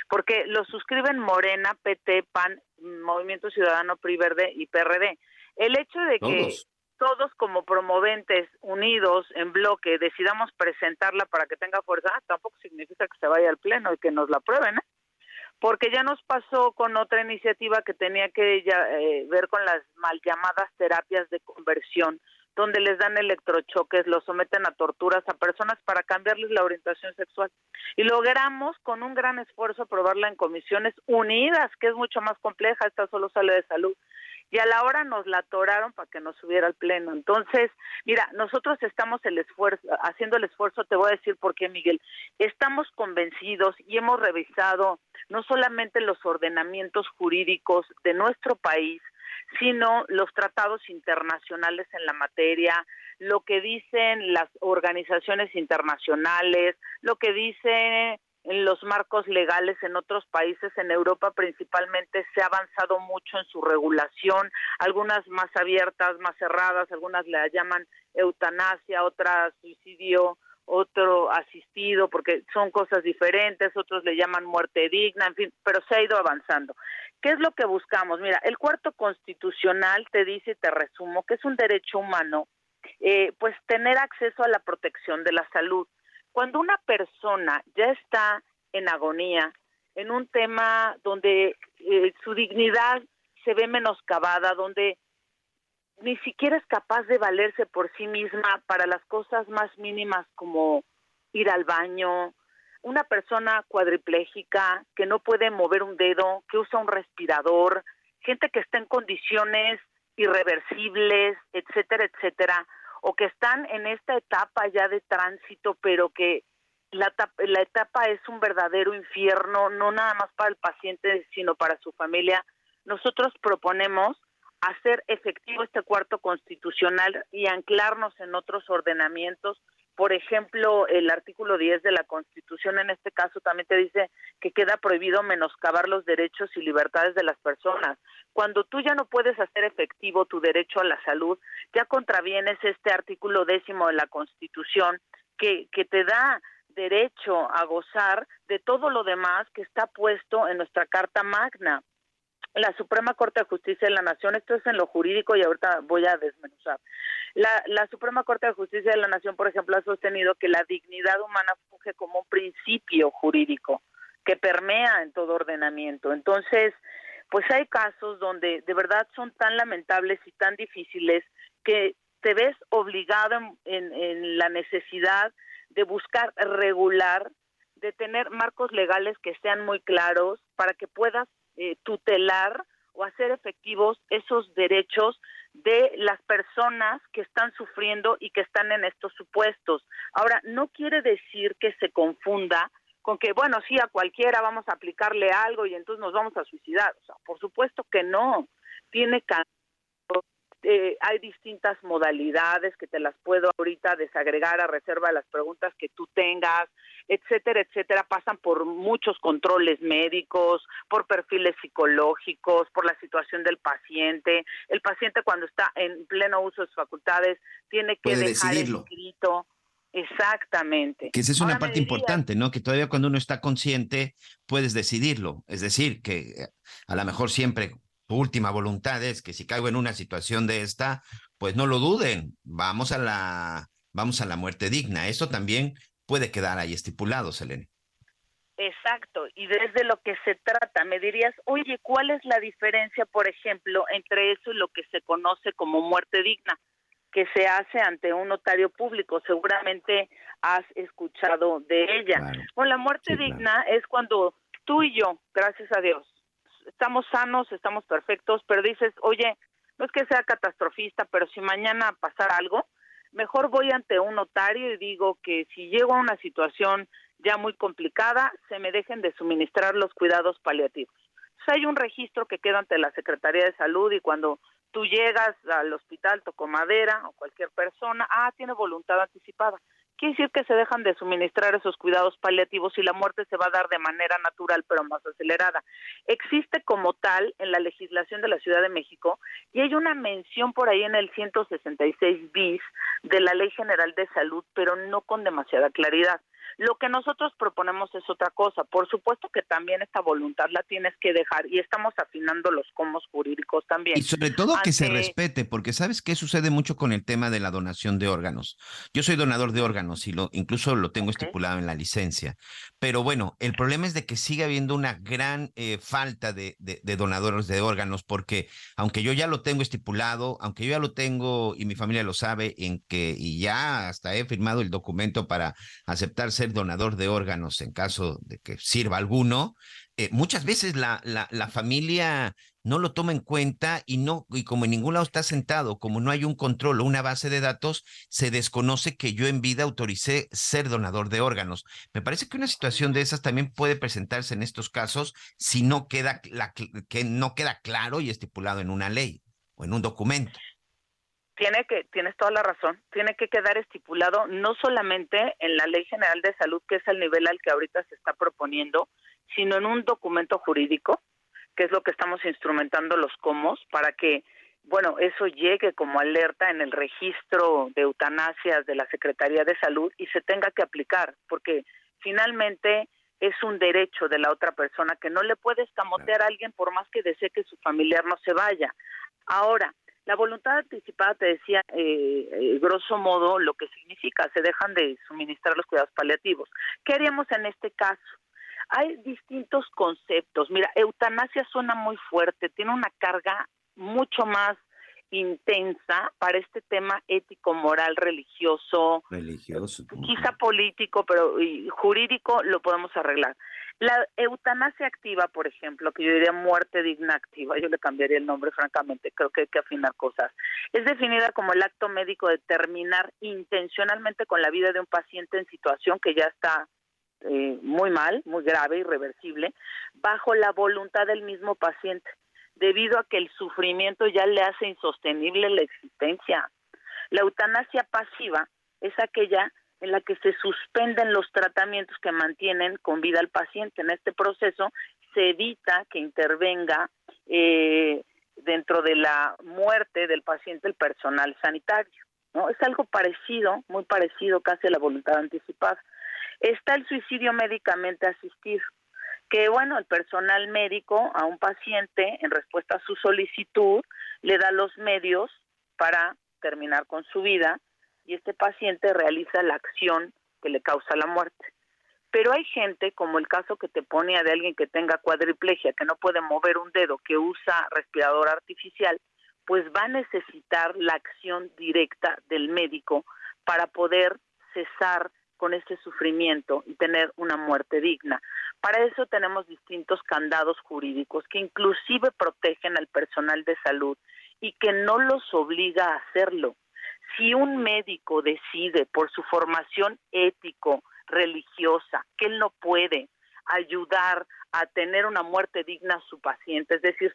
porque lo suscriben Morena, PT, PAN, Movimiento Ciudadano, PRI Verde y PRD. El hecho de que todos como promoventes unidos en bloque decidamos presentarla para que tenga fuerza, ah, tampoco significa que se vaya al pleno y que nos la aprueben, ¿eh? porque ya nos pasó con otra iniciativa que tenía que ya, eh, ver con las mal llamadas terapias de conversión, donde les dan electrochoques, los someten a torturas a personas para cambiarles la orientación sexual. Y logramos con un gran esfuerzo aprobarla en comisiones unidas, que es mucho más compleja, esta solo sale de salud. Y a la hora nos la atoraron para que nos subiera al pleno. Entonces, mira, nosotros estamos el esfuerzo, haciendo el esfuerzo, te voy a decir por qué, Miguel. Estamos convencidos y hemos revisado no solamente los ordenamientos jurídicos de nuestro país, sino los tratados internacionales en la materia, lo que dicen las organizaciones internacionales, lo que dicen en los marcos legales en otros países, en Europa principalmente, se ha avanzado mucho en su regulación, algunas más abiertas, más cerradas, algunas le llaman eutanasia, otras suicidio otro asistido, porque son cosas diferentes, otros le llaman muerte digna, en fin, pero se ha ido avanzando. ¿Qué es lo que buscamos? Mira, el cuarto constitucional te dice y te resumo que es un derecho humano, eh, pues tener acceso a la protección de la salud. Cuando una persona ya está en agonía, en un tema donde eh, su dignidad se ve menoscabada, donde ni siquiera es capaz de valerse por sí misma para las cosas más mínimas como ir al baño, una persona cuadripléjica que no puede mover un dedo, que usa un respirador, gente que está en condiciones irreversibles, etcétera, etcétera, o que están en esta etapa ya de tránsito, pero que la, la etapa es un verdadero infierno, no nada más para el paciente, sino para su familia. Nosotros proponemos hacer efectivo este cuarto constitucional y anclarnos en otros ordenamientos. Por ejemplo, el artículo 10 de la Constitución en este caso también te dice que queda prohibido menoscabar los derechos y libertades de las personas. Cuando tú ya no puedes hacer efectivo tu derecho a la salud, ya contravienes este artículo décimo de la Constitución que, que te da derecho a gozar de todo lo demás que está puesto en nuestra Carta Magna la Suprema Corte de Justicia de la Nación, esto es en lo jurídico y ahorita voy a desmenuzar. La, la Suprema Corte de Justicia de la Nación, por ejemplo, ha sostenido que la dignidad humana funge como un principio jurídico. que permea en todo ordenamiento. Entonces, pues hay casos donde de verdad son tan lamentables y tan difíciles que te ves obligado en, la necesidad de buscar regular, de tener marcos legales que sean muy claros para que puedas eh, tutelar o hacer efectivos esos derechos de las personas que están sufriendo y que están en estos supuestos. Ahora, no quiere decir que se confunda con que, bueno, sí, a cualquiera vamos a aplicarle algo y entonces nos vamos a suicidar. O sea, por supuesto que no. Tiene eh, hay distintas modalidades que te las puedo ahorita desagregar a reserva de las preguntas que tú tengas, etcétera, etcétera. Pasan por muchos controles médicos, por perfiles psicológicos, por la situación del paciente. El paciente cuando está en pleno uso de sus facultades tiene que dejar escrito. Exactamente. Que esa es una parte importante, ¿no? Que todavía cuando uno está consciente puedes decidirlo. Es decir, que a lo mejor siempre última voluntad es que si caigo en una situación de esta, pues no lo duden, vamos a la, vamos a la muerte digna. Eso también puede quedar ahí estipulado, Selene. Exacto, y desde lo que se trata, me dirías, oye, ¿cuál es la diferencia, por ejemplo, entre eso y lo que se conoce como muerte digna, que se hace ante un notario público? Seguramente has escuchado de ella. Bueno, la muerte digna es cuando tú y yo, gracias a Dios, estamos sanos, estamos perfectos, pero dices, oye, no es que sea catastrofista, pero si mañana pasara algo, mejor voy ante un notario y digo que si llego a una situación ya muy complicada, se me dejen de suministrar los cuidados paliativos. hay un registro que queda ante la Secretaría de Salud y cuando tú llegas al hospital, toco madera o cualquier persona, ah, tiene voluntad anticipada quiere decir que se dejan de suministrar esos cuidados paliativos y la muerte se va a dar de manera natural pero más acelerada. Existe como tal en la legislación de la Ciudad de México y hay una mención por ahí en el 166 bis de la Ley General de Salud, pero no con demasiada claridad. Lo que nosotros proponemos es otra cosa. Por supuesto que también esta voluntad la tienes que dejar y estamos afinando los comos jurídicos también. Y sobre todo que se respete, porque sabes qué sucede mucho con el tema de la donación de órganos. Yo soy donador de órganos y lo incluso lo tengo estipulado en la licencia. Pero bueno, el problema es de que sigue habiendo una gran eh, falta de, de donadores de órganos, porque aunque yo ya lo tengo estipulado, aunque yo ya lo tengo y mi familia lo sabe, en que y ya hasta he firmado el documento para aceptar ser donador de órganos en caso de que sirva alguno, eh, muchas veces la, la, la, familia no lo toma en cuenta y no, y como en ningún lado está sentado, como no hay un control o una base de datos, se desconoce que yo en vida autoricé ser donador de órganos. Me parece que una situación de esas también puede presentarse en estos casos si no queda, la, que no queda claro y estipulado en una ley o en un documento tiene que, tienes toda la razón, tiene que quedar estipulado no solamente en la Ley General de Salud, que es el nivel al que ahorita se está proponiendo, sino en un documento jurídico, que es lo que estamos instrumentando los comos, para que, bueno, eso llegue como alerta en el registro de eutanasias de la Secretaría de Salud y se tenga que aplicar, porque finalmente es un derecho de la otra persona que no le puede escamotear a alguien por más que desee que su familiar no se vaya. Ahora, la voluntad anticipada, te decía, eh, eh, grosso modo, lo que significa, se dejan de suministrar los cuidados paliativos. ¿Qué haríamos en este caso? Hay distintos conceptos. Mira, eutanasia suena muy fuerte, tiene una carga mucho más intensa para este tema ético, moral, religioso, religioso, quizá político, pero jurídico lo podemos arreglar. La eutanasia activa, por ejemplo, que yo diría muerte digna activa, yo le cambiaría el nombre francamente, creo que hay que afinar cosas, es definida como el acto médico de terminar intencionalmente con la vida de un paciente en situación que ya está eh, muy mal, muy grave, irreversible, bajo la voluntad del mismo paciente, debido a que el sufrimiento ya le hace insostenible la existencia. La eutanasia pasiva es aquella en la que se suspenden los tratamientos que mantienen con vida al paciente. En este proceso se evita que intervenga eh, dentro de la muerte del paciente el personal sanitario. ¿no? Es algo parecido, muy parecido casi a la voluntad anticipada. Está el suicidio médicamente asistido, que bueno, el personal médico a un paciente en respuesta a su solicitud le da los medios para terminar con su vida y este paciente realiza la acción que le causa la muerte. Pero hay gente, como el caso que te ponía de alguien que tenga cuadriplegia, que no puede mover un dedo, que usa respirador artificial, pues va a necesitar la acción directa del médico para poder cesar con ese sufrimiento y tener una muerte digna. Para eso tenemos distintos candados jurídicos que inclusive protegen al personal de salud y que no los obliga a hacerlo. Si un médico decide por su formación ético, religiosa, que él no puede ayudar a tener una muerte digna a su paciente, es decir,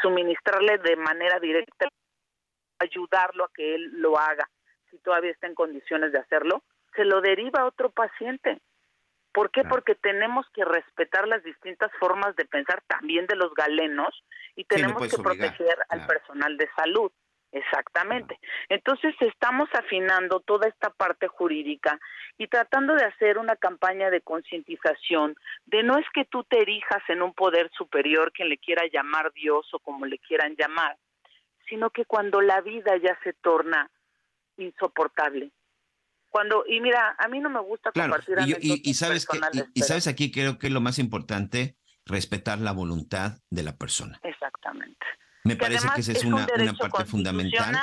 suministrarle de manera directa, ayudarlo a que él lo haga, si todavía está en condiciones de hacerlo, se lo deriva a otro paciente. ¿Por qué? Porque tenemos que respetar las distintas formas de pensar también de los galenos y tenemos que proteger al personal de salud. Exactamente. Entonces estamos afinando toda esta parte jurídica y tratando de hacer una campaña de concientización de no es que tú te erijas en un poder superior, quien le quiera llamar Dios o como le quieran llamar, sino que cuando la vida ya se torna insoportable, cuando y mira a mí no me gusta compartir y, y, sabes que y, sabes aquí creo que es lo más importante respetar la voluntad de la persona. Exactamente. Me parece que esa es, una, una parte fundamental.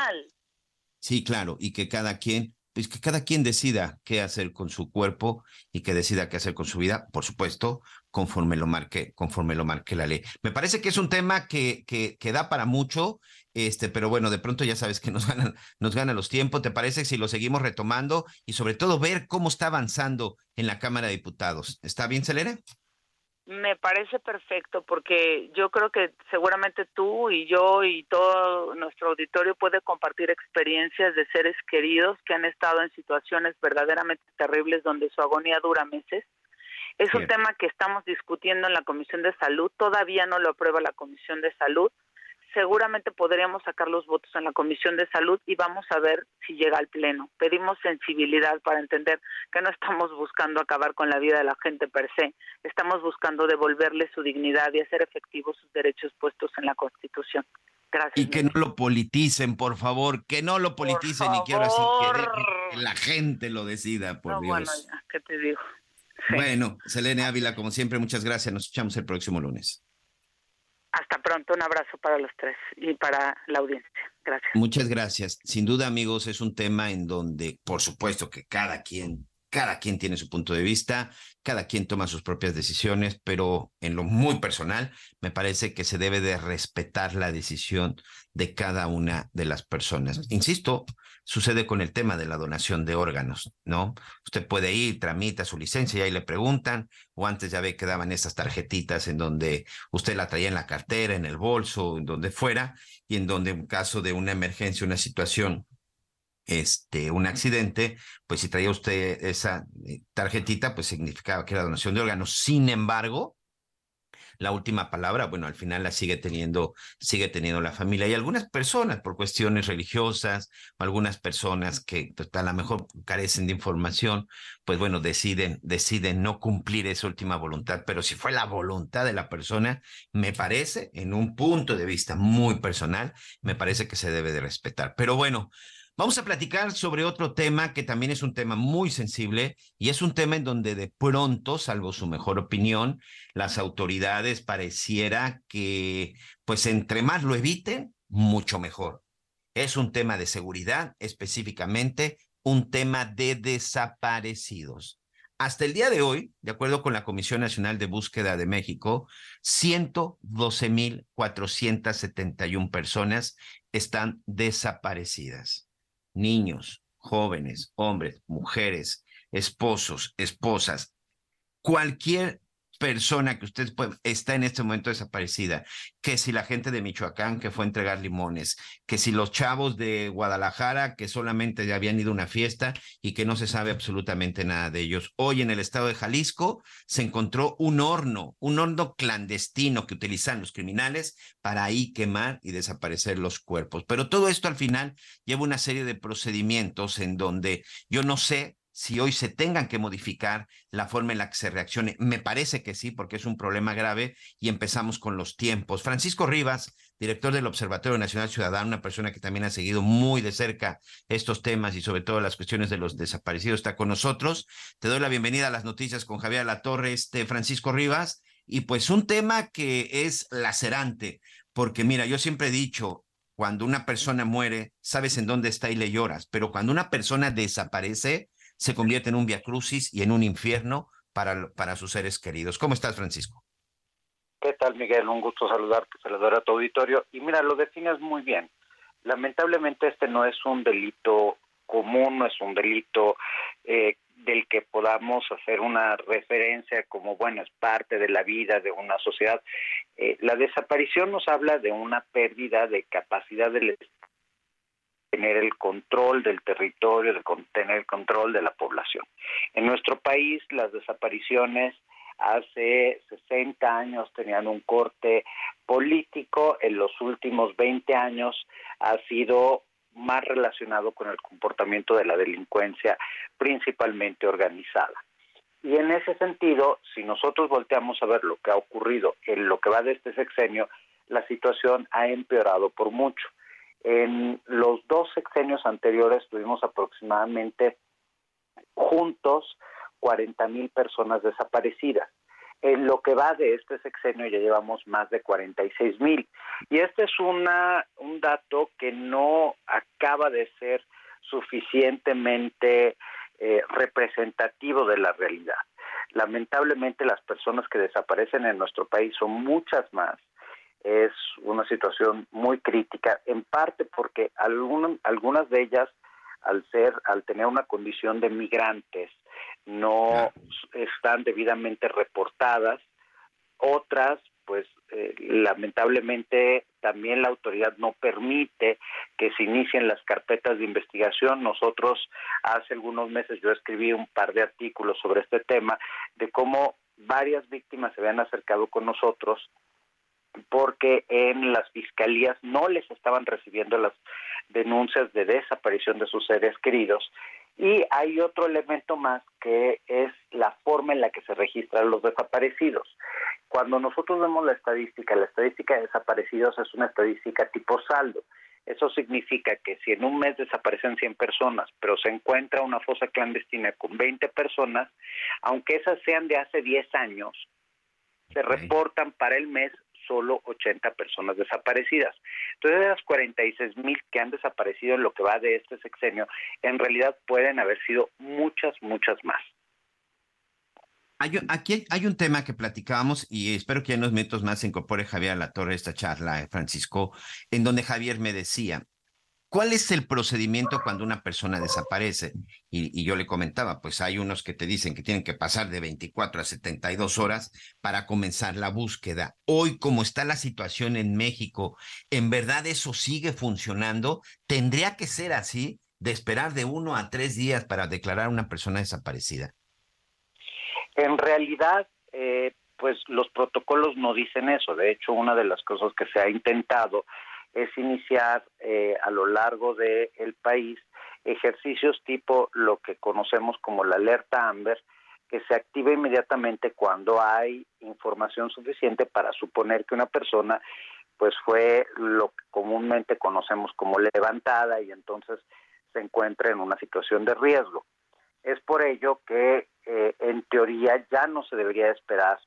sí claro y que cada quien pues que cada quien decida qué hacer con su cuerpo y que decida qué hacer con su vida, por supuesto, conforme lo marque, conforme lo marque la ley. Me parece que es un tema que, que, que da para mucho, este, pero bueno, de pronto ya sabes que nos ganan, nos ganan los tiempos. ¿Te parece si lo seguimos retomando y sobre todo ver cómo está avanzando en la Cámara de Diputados? ¿Está bien, Celere? Me parece perfecto porque yo creo que seguramente tú y yo y todo nuestro auditorio puede compartir experiencias de seres queridos que han estado en situaciones verdaderamente terribles donde su agonía dura meses. Es un tema que estamos discutiendo en la Comisión de Salud, todavía no lo aprueba la Comisión de Salud, seguramente podríamos sacar los votos en la Comisión de Salud y vamos a ver si llega al Pleno. Pedimos sensibilidad para entender que no estamos buscando acabar con la vida de la gente per se, estamos buscando devolverle su dignidad y hacer efectivos sus derechos puestos en la Constitución. Gracias. Y que no lo politicen, por favor, que no lo politicen y quiero así que, la gente lo decida, por Dios. Bueno, ¿qué te digo? Bueno, Selene Ávila, como siempre, muchas gracias. Nos escuchamos el próximo lunes. Hasta pronto, un abrazo para los tres y para la audiencia. Gracias. Muchas gracias. Sin duda, amigos, es un tema en donde, por supuesto, que cada quien, cada quien tiene su punto de vista, cada quien toma sus propias decisiones, pero en lo muy personal, me parece que se debe de respetar la decisión de cada una de las personas. Insisto, sucede con el tema de la donación de órganos, ¿no? Usted puede ir, tramita su licencia y ahí le preguntan, o antes ya ve que daban esas tarjetitas en donde usted la traía en la cartera, en el bolso, en donde fuera, y en donde en caso de una emergencia, una situación, este, un accidente, pues si traía usted esa eh, tarjetita, pues significaba que era donación de órganos. Sin embargo, la última palabra, bueno, al final la sigue teniendo, sigue teniendo la familia. Y algunas personas, por cuestiones religiosas, algunas personas que pues, a lo mejor carecen de información, pues bueno, deciden, deciden no cumplir esa última voluntad. Pero si fue la voluntad de la persona, me parece, en un punto de vista muy personal, me parece que se debe de respetar. Pero bueno, Vamos a platicar sobre otro tema que también es un tema muy sensible y es un tema en donde de pronto, salvo su mejor opinión, las autoridades pareciera que, pues entre más lo eviten, mucho mejor. Es un tema de seguridad, específicamente un tema de desaparecidos. Hasta el día de hoy, de acuerdo con la Comisión Nacional de Búsqueda de México, 112.471 personas están desaparecidas niños, jóvenes, hombres, mujeres, esposos, esposas, cualquier persona que usted está en este momento desaparecida, que si la gente de Michoacán que fue a entregar limones, que si los chavos de Guadalajara que solamente ya habían ido a una fiesta y que no se sabe absolutamente nada de ellos. Hoy en el estado de Jalisco se encontró un horno, un horno clandestino que utilizan los criminales para ahí quemar y desaparecer los cuerpos. Pero todo esto al final lleva una serie de procedimientos en donde yo no sé si hoy se tengan que modificar la forma en la que se reaccione. Me parece que sí, porque es un problema grave y empezamos con los tiempos. Francisco Rivas, director del Observatorio Nacional Ciudadano, una persona que también ha seguido muy de cerca estos temas y sobre todo las cuestiones de los desaparecidos, está con nosotros. Te doy la bienvenida a las noticias con Javier Latorre, este Francisco Rivas. Y pues un tema que es lacerante, porque mira, yo siempre he dicho, cuando una persona muere, sabes en dónde está y le lloras, pero cuando una persona desaparece, se convierte en un viacrucis y en un infierno para, para sus seres queridos. ¿Cómo estás, Francisco? ¿Qué tal, Miguel? Un gusto saludarte, saludar a tu auditorio. Y mira, lo defines muy bien. Lamentablemente este no es un delito común, no es un delito eh, del que podamos hacer una referencia como, bueno, es parte de la vida de una sociedad. Eh, la desaparición nos habla de una pérdida de capacidad del tener el control del territorio, de tener el control de la población. En nuestro país las desapariciones hace 60 años tenían un corte político, en los últimos 20 años ha sido más relacionado con el comportamiento de la delincuencia principalmente organizada. Y en ese sentido, si nosotros volteamos a ver lo que ha ocurrido en lo que va de este sexenio, la situación ha empeorado por mucho. En los dos sexenios anteriores tuvimos aproximadamente juntos 40 mil personas desaparecidas. En lo que va de este sexenio ya llevamos más de 46 mil. Y este es una, un dato que no acaba de ser suficientemente eh, representativo de la realidad. Lamentablemente las personas que desaparecen en nuestro país son muchas más es una situación muy crítica, en parte porque algunas de ellas, al ser, al tener una condición de migrantes, no están debidamente reportadas, otras, pues eh, lamentablemente también la autoridad no permite que se inicien las carpetas de investigación. Nosotros hace algunos meses yo escribí un par de artículos sobre este tema, de cómo varias víctimas se habían acercado con nosotros porque en las fiscalías no les estaban recibiendo las denuncias de desaparición de sus seres queridos. Y hay otro elemento más que es la forma en la que se registran los desaparecidos. Cuando nosotros vemos la estadística, la estadística de desaparecidos es una estadística tipo saldo. Eso significa que si en un mes desaparecen 100 personas, pero se encuentra una fosa clandestina con 20 personas, aunque esas sean de hace 10 años, se reportan para el mes solo 80 personas desaparecidas. Entonces, esas 46 mil que han desaparecido en lo que va de este sexenio, en realidad pueden haber sido muchas, muchas más. Hay, aquí hay un tema que platicábamos y espero que en unos minutos más se incorpore Javier a la torre esta charla, eh, Francisco, en donde Javier me decía, ¿Cuál es el procedimiento cuando una persona desaparece? Y, yo le comentaba, pues hay unos que te dicen que tienen que pasar de 24 a 72 horas para comenzar la búsqueda. Hoy, como está la situación en México, ¿en verdad eso sigue funcionando? ¿Tendría que ser así, de esperar de uno a tres días para declarar a una persona desaparecida? En realidad, eh, pues los protocolos no dicen eso. De hecho, una de las cosas que se ha intentado es iniciar eh, a lo largo del el país ejercicios tipo lo que conocemos como la alerta AMBER, que se activa inmediatamente cuando hay información suficiente para suponer que una persona pues fue lo que comúnmente conocemos como levantada y entonces se encuentra en una situación de riesgo. Es por ello que eh, en teoría ya no se debería esperar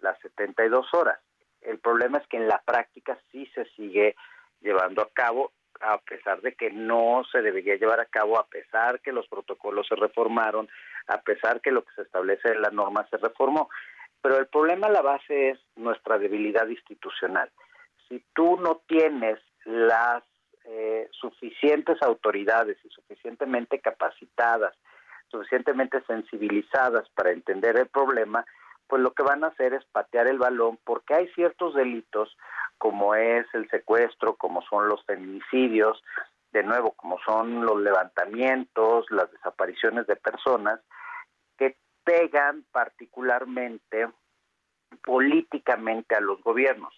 las 72 horas. El problema es que en la práctica sí se sigue llevando a cabo, a pesar de que no se debería llevar a cabo, a pesar que los protocolos se reformaron, a pesar que lo que se establece en la norma se reformó. Pero el problema la base es nuestra debilidad institucional. Si tú no tienes las eh, suficientes autoridades y suficientemente capacitadas, suficientemente sensibilizadas para entender el problema, pues lo que van a hacer es patear el balón porque hay ciertos delitos como es el secuestro, como son los feminicidios, de nuevo, como son los levantamientos, las desapariciones de personas, que pegan particularmente políticamente a los gobiernos.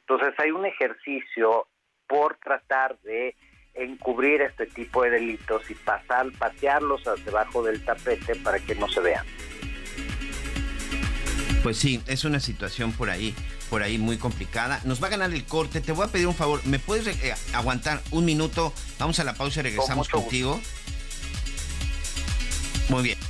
Entonces hay un ejercicio por tratar de encubrir este tipo de delitos y pasar, patearlos debajo del tapete para que no se vean. Pues sí, es una situación por ahí, por ahí muy complicada. Nos va a ganar el corte. Te voy a pedir un favor. ¿Me puedes eh, aguantar un minuto? Vamos a la pausa y regresamos contigo. Muy bien.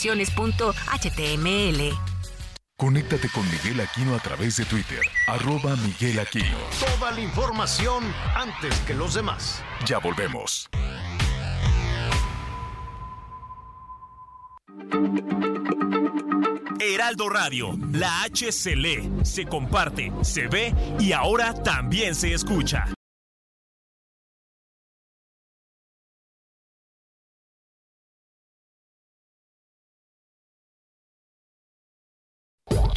promociones.html. Conéctate con Miguel Aquino a través de Twitter, arroba Miguel Aquino. Toda la información antes que los demás. Ya volvemos. Heraldo Radio, la H se lee, se comparte, se ve y ahora también se escucha.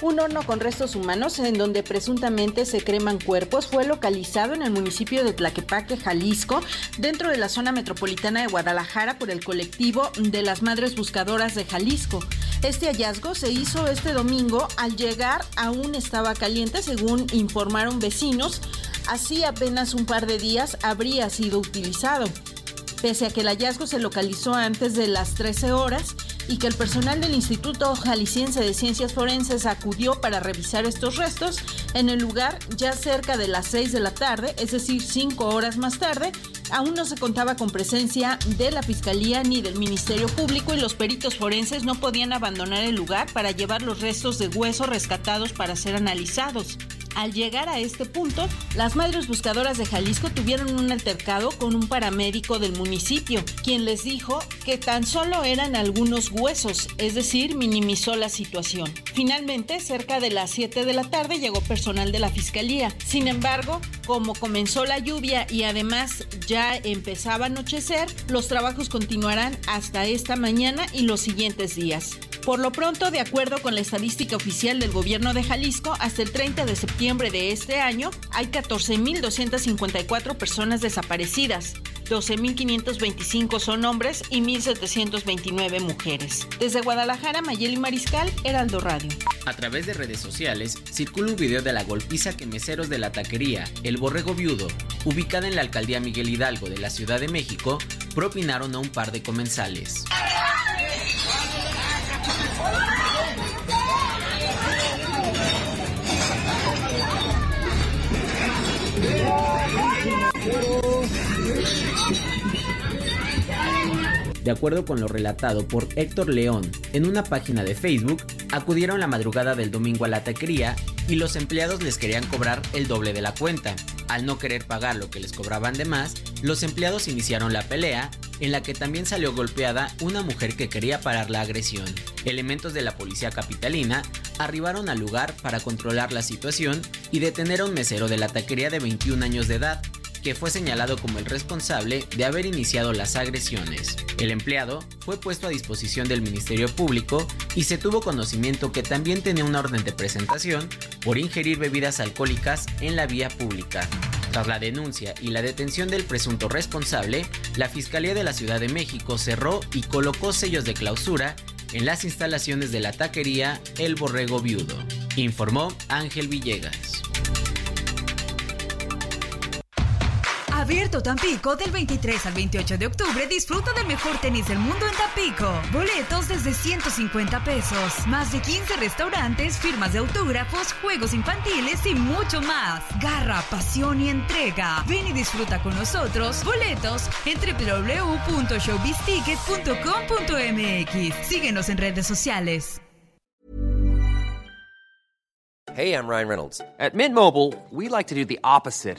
Un horno con restos humanos en donde presuntamente se creman cuerpos fue localizado en el municipio de Tlaquepaque, Jalisco, dentro de la zona metropolitana de Guadalajara por el colectivo de las Madres Buscadoras de Jalisco. Este hallazgo se hizo este domingo al llegar aún estaba caliente, según informaron vecinos. Así apenas un par de días habría sido utilizado. Pese a que el hallazgo se localizó antes de las 13 horas, y que el personal del Instituto Jalisciense de Ciencias Forenses acudió para revisar estos restos en el lugar ya cerca de las 6 de la tarde, es decir, cinco horas más tarde. Aún no se contaba con presencia de la Fiscalía ni del Ministerio Público y los peritos forenses no podían abandonar el lugar para llevar los restos de hueso rescatados para ser analizados. Al llegar a este punto, las madres buscadoras de Jalisco tuvieron un altercado con un paramédico del municipio, quien les dijo que tan solo eran algunos huesos, es decir, minimizó la situación. Finalmente, cerca de las 7 de la tarde llegó personal de la fiscalía. Sin embargo, como comenzó la lluvia y además ya empezaba a anochecer, los trabajos continuarán hasta esta mañana y los siguientes días. Por lo pronto, de acuerdo con la estadística oficial del gobierno de Jalisco, hasta el 30 de septiembre de este año hay 14.254 personas desaparecidas. 12.525 son hombres y 1.729 mujeres. Desde Guadalajara, Mayeli Mariscal, Heraldo Radio. A través de redes sociales circula un video de la golpiza que meseros de la taquería El Borrego Viudo, ubicada en la alcaldía Miguel Hidalgo de la Ciudad de México, propinaron a un par de comensales. Oh, De acuerdo con lo relatado por Héctor León en una página de Facebook, acudieron la madrugada del domingo a la taquería y los empleados les querían cobrar el doble de la cuenta. Al no querer pagar lo que les cobraban de más, los empleados iniciaron la pelea, en la que también salió golpeada una mujer que quería parar la agresión. Elementos de la policía capitalina arribaron al lugar para controlar la situación y detener a un mesero de la taquería de 21 años de edad, que fue señalado como el responsable de haber iniciado las agresiones. El empleado fue puesto a disposición del Ministerio Público y se tuvo conocimiento que también tenía una orden de presentación por ingerir bebidas alcohólicas en la vía pública. Tras la denuncia y la detención del presunto responsable, la Fiscalía de la Ciudad de México cerró y colocó sellos de clausura en las instalaciones de la taquería El Borrego Viudo, informó Ángel Villegas. Abierto Tampico del 23 al 28 de octubre. Disfruta del mejor tenis del mundo en Tampico. Boletos desde 150 pesos. Más de 15 restaurantes, firmas de autógrafos, juegos infantiles y mucho más. Garra, pasión y entrega. Ven y disfruta con nosotros. Boletos en www.showbizticket.com.mx. Síguenos en redes sociales. Hey, I'm Ryan Reynolds. At Mint Mobile, we like to do the opposite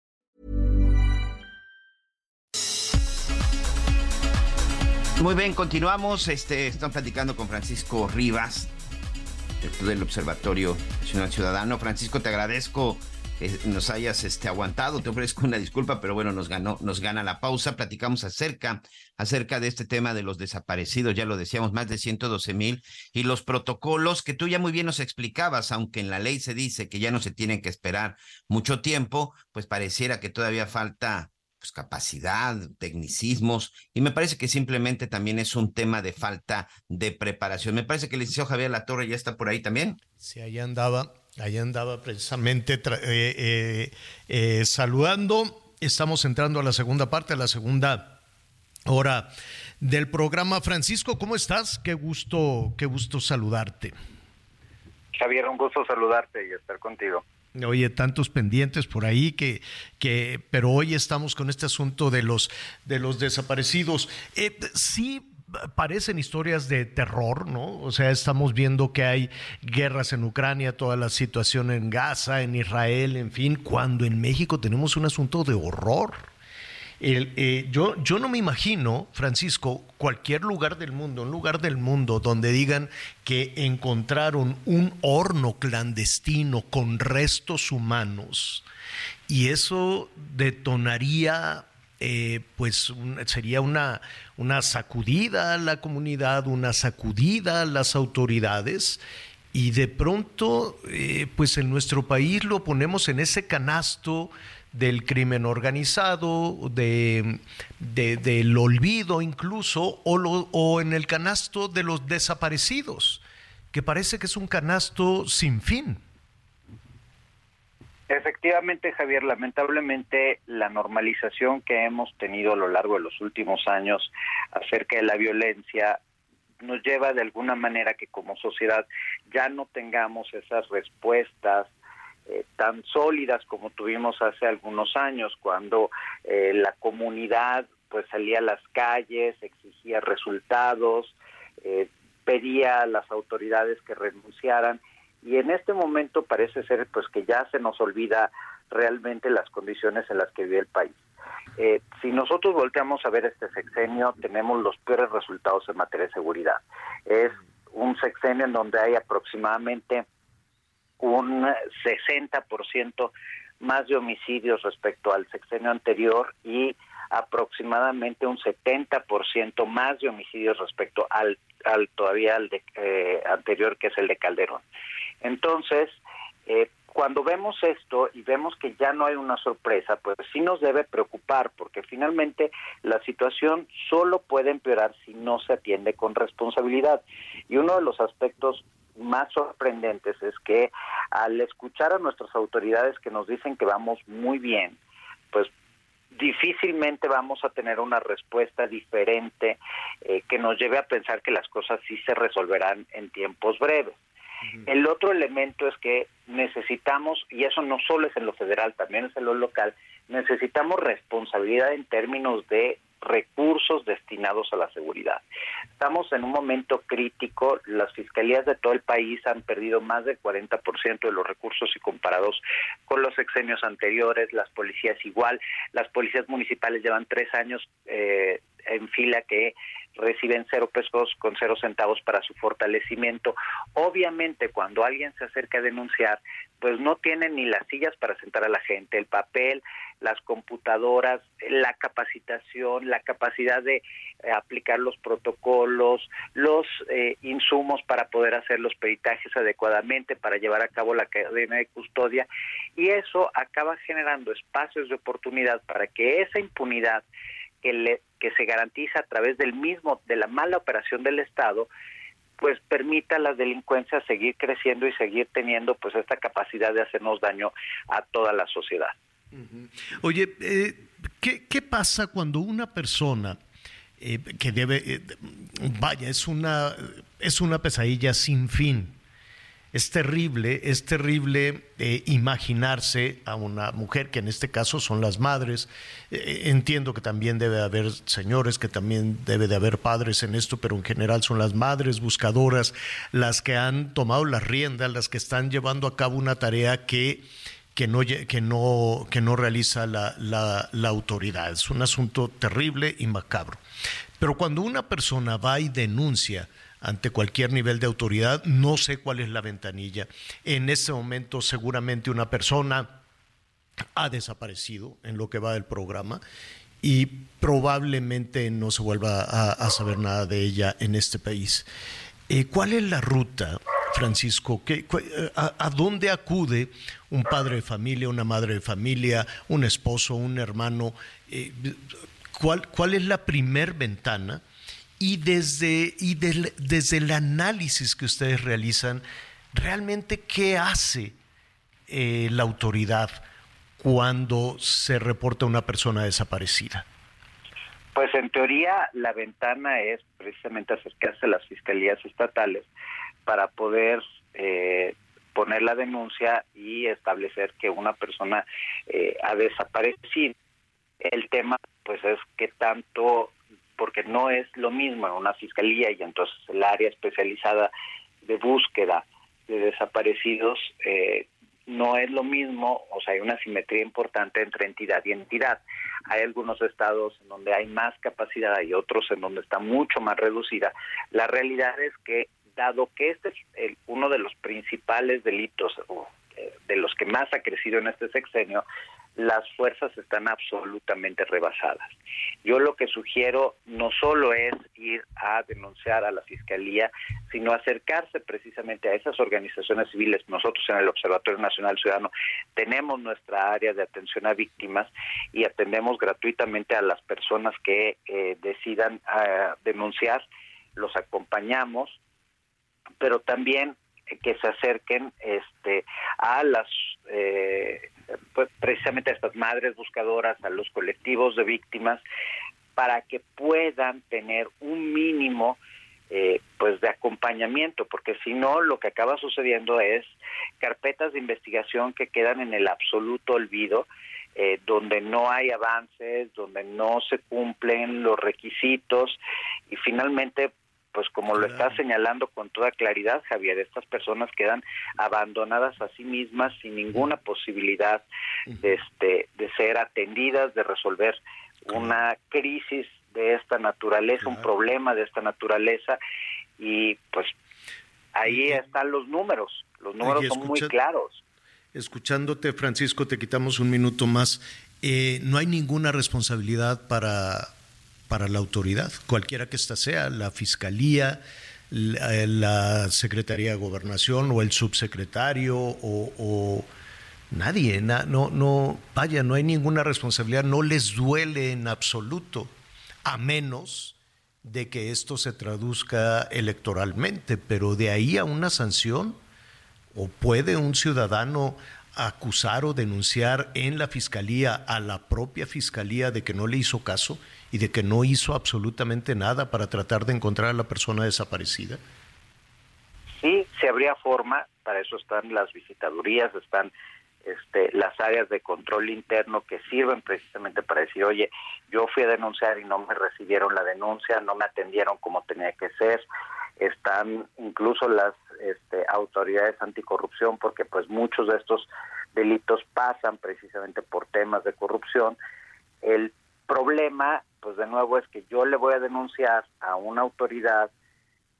Muy bien, continuamos. Este, están platicando con Francisco Rivas, del Observatorio Nacional Ciudadano. Francisco, te agradezco que nos hayas este, aguantado. Te ofrezco una disculpa, pero bueno, nos ganó, nos gana la pausa. Platicamos acerca, acerca de este tema de los desaparecidos. Ya lo decíamos, más de 112 mil y los protocolos que tú ya muy bien nos explicabas, aunque en la ley se dice que ya no se tienen que esperar mucho tiempo, pues pareciera que todavía falta pues, capacidad, tecnicismos, y me parece que simplemente también es un tema de falta de preparación. Me parece que el licenciado Javier Latorre ya está por ahí también. Sí, ahí andaba, ahí andaba precisamente eh, eh, eh, saludando. Estamos entrando a la segunda parte, a la segunda hora del programa. Francisco, ¿cómo estás? Qué gusto, qué gusto saludarte. Javier, un gusto saludarte y estar contigo. Oye, tantos pendientes por ahí que, que, pero hoy estamos con este asunto de los, de los desaparecidos. Eh, sí parecen historias de terror, ¿no? O sea, estamos viendo que hay guerras en Ucrania, toda la situación en Gaza, en Israel, en fin, cuando en México tenemos un asunto de horror. Eh, yo, no me imagino, Francisco, cualquier lugar del mundo, un lugar del mundo donde digan que encontraron un horno clandestino con restos humanos y eso detonaría eh, pues sería una, una sacudida a la comunidad, una sacudida a las autoridades y de pronto eh, pues en nuestro país lo ponemos en ese canasto del crimen organizado, de, de, del olvido incluso, o, lo, o en el canasto de los desaparecidos, que parece que es un canasto sin fin. Efectivamente, Javier, lamentablemente la normalización que hemos tenido a lo largo de los últimos años acerca de la violencia nos lleva de alguna manera que como sociedad ya no tengamos esas respuestas eh, tan sólidas como tuvimos hace algunos años cuando eh, la comunidad pues salía a las calles, exigía resultados, eh, pedía a las autoridades que renunciaran y en este momento parece ser pues que ya se nos olvida realmente las condiciones en las que vive el país. Eh, si nosotros volteamos a ver este sexenio, tenemos los peores resultados en materia de seguridad. Es un sexenio en donde hay aproximadamente un 60% más de homicidios respecto al sexenio anterior y aproximadamente un 70% más de homicidios respecto al, al todavía al de, eh, anterior que es el de Calderón. Entonces, eh, cuando vemos esto y vemos que ya no hay una sorpresa, pues sí nos debe preocupar, porque finalmente la situación solo puede empeorar si no se atiende con responsabilidad. Y uno de los aspectos más sorprendentes es que al escuchar a nuestras autoridades que nos dicen que vamos muy bien, pues difícilmente vamos a tener una respuesta diferente eh, que nos lleve a pensar que las cosas sí se resolverán en tiempos breves. El otro elemento es que necesitamos, y eso no solo es en lo federal, también es en lo local, necesitamos responsabilidad en términos de recursos destinados a la seguridad. Estamos en un momento crítico, las fiscalías de todo el país han perdido más del 40% de los recursos y comparados con los sexenios anteriores, las policías igual, las policías municipales llevan tres años eh, en fila que reciben cero pesos con cero centavos para su fortalecimiento. Obviamente, cuando alguien se acerca a denunciar, pues no tienen ni las sillas para sentar a la gente, el papel, las computadoras, la capacitación, la capacidad de eh, aplicar los protocolos, los eh, insumos para poder hacer los peritajes adecuadamente, para llevar a cabo la cadena de custodia, y eso acaba generando espacios de oportunidad para que esa impunidad que, le, que se garantiza a través del mismo, de la mala operación del Estado, pues permita a la delincuencia seguir creciendo y seguir teniendo pues esta capacidad de hacernos daño a toda la sociedad. Oye, eh, ¿qué, ¿qué, pasa cuando una persona eh, que debe, eh, vaya, es una, es una pesadilla sin fin? Es terrible, es terrible eh, imaginarse a una mujer, que en este caso son las madres. Eh, entiendo que también debe haber señores, que también debe de haber padres en esto, pero en general son las madres buscadoras las que han tomado las riendas, las que están llevando a cabo una tarea que, que, no, que, no, que no realiza la, la, la autoridad. Es un asunto terrible y macabro. Pero cuando una persona va y denuncia, ante cualquier nivel de autoridad. No sé cuál es la ventanilla. En ese momento seguramente una persona ha desaparecido en lo que va del programa y probablemente no se vuelva a, saber nada de ella en este país. Eh, ¿Cuál es la ruta, Francisco? a, dónde acude un padre de familia, una madre de familia, un esposo, un hermano? Eh, ¿cuál, ¿Cuál es la primer ventana? Y desde, y desde el análisis que ustedes realizan, realmente qué hace eh, la autoridad cuando se reporta una persona desaparecida. Pues en teoría la ventana es precisamente acercarse a las fiscalías estatales para poder eh, poner la denuncia y establecer que una persona eh, ha desaparecido. El tema pues es que tanto porque no es lo mismo una fiscalía y entonces el área especializada de búsqueda de desaparecidos eh, no es lo mismo, o sea, hay una simetría importante entre entidad y entidad. Hay algunos estados en donde hay más capacidad y otros en donde está mucho más reducida. La realidad es que, dado que este es uno de los principales delitos, eh, de los que más ha crecido en este sexenio, las fuerzas están absolutamente rebasadas. Yo lo que sugiero no solo es ir a denunciar a la Fiscalía, sino acercarse precisamente a esas organizaciones civiles. Nosotros en el Observatorio Nacional Ciudadano tenemos nuestra área de atención a víctimas y atendemos gratuitamente a las personas que eh, decidan eh, denunciar, los acompañamos, pero también que se acerquen este a las eh, pues precisamente a estas madres buscadoras, a los colectivos de víctimas, para que puedan tener un mínimo eh, pues de acompañamiento, porque si no lo que acaba sucediendo es carpetas de investigación que quedan en el absoluto olvido, eh, donde no hay avances, donde no se cumplen los requisitos y finalmente pues como lo está señalando con toda claridad Javier, estas personas quedan abandonadas a sí mismas sin ninguna posibilidad de, este, de ser atendidas, de resolver una crisis de esta naturaleza, un problema de esta naturaleza. Y pues ahí están los números, los números son muy claros. Escuchándote, Francisco, te quitamos un minuto más. Eh, no hay ninguna responsabilidad para para la autoridad, cualquiera que ésta sea, la Fiscalía, la, Secretaría de Gobernación o el subsecretario o, nadie, no, no, vaya, no hay ninguna responsabilidad, no les duele en absoluto, a menos de que esto se traduzca electoralmente, pero de ahí a una sanción, o puede un ciudadano acusar o denunciar en la fiscalía a la propia fiscalía de que no le hizo caso y de que no hizo absolutamente nada para tratar de encontrar a la persona desaparecida? Sí, se habría forma, para eso están las visitadurías, están este, las áreas de control interno que sirven precisamente para decir, oye, yo fui a denunciar y no me recibieron la denuncia, no me atendieron como tenía que ser, están incluso las este, autoridades anticorrupción, porque pues muchos de estos delitos pasan precisamente por temas de corrupción. El problema, pues de nuevo, es que yo le voy a denunciar a una autoridad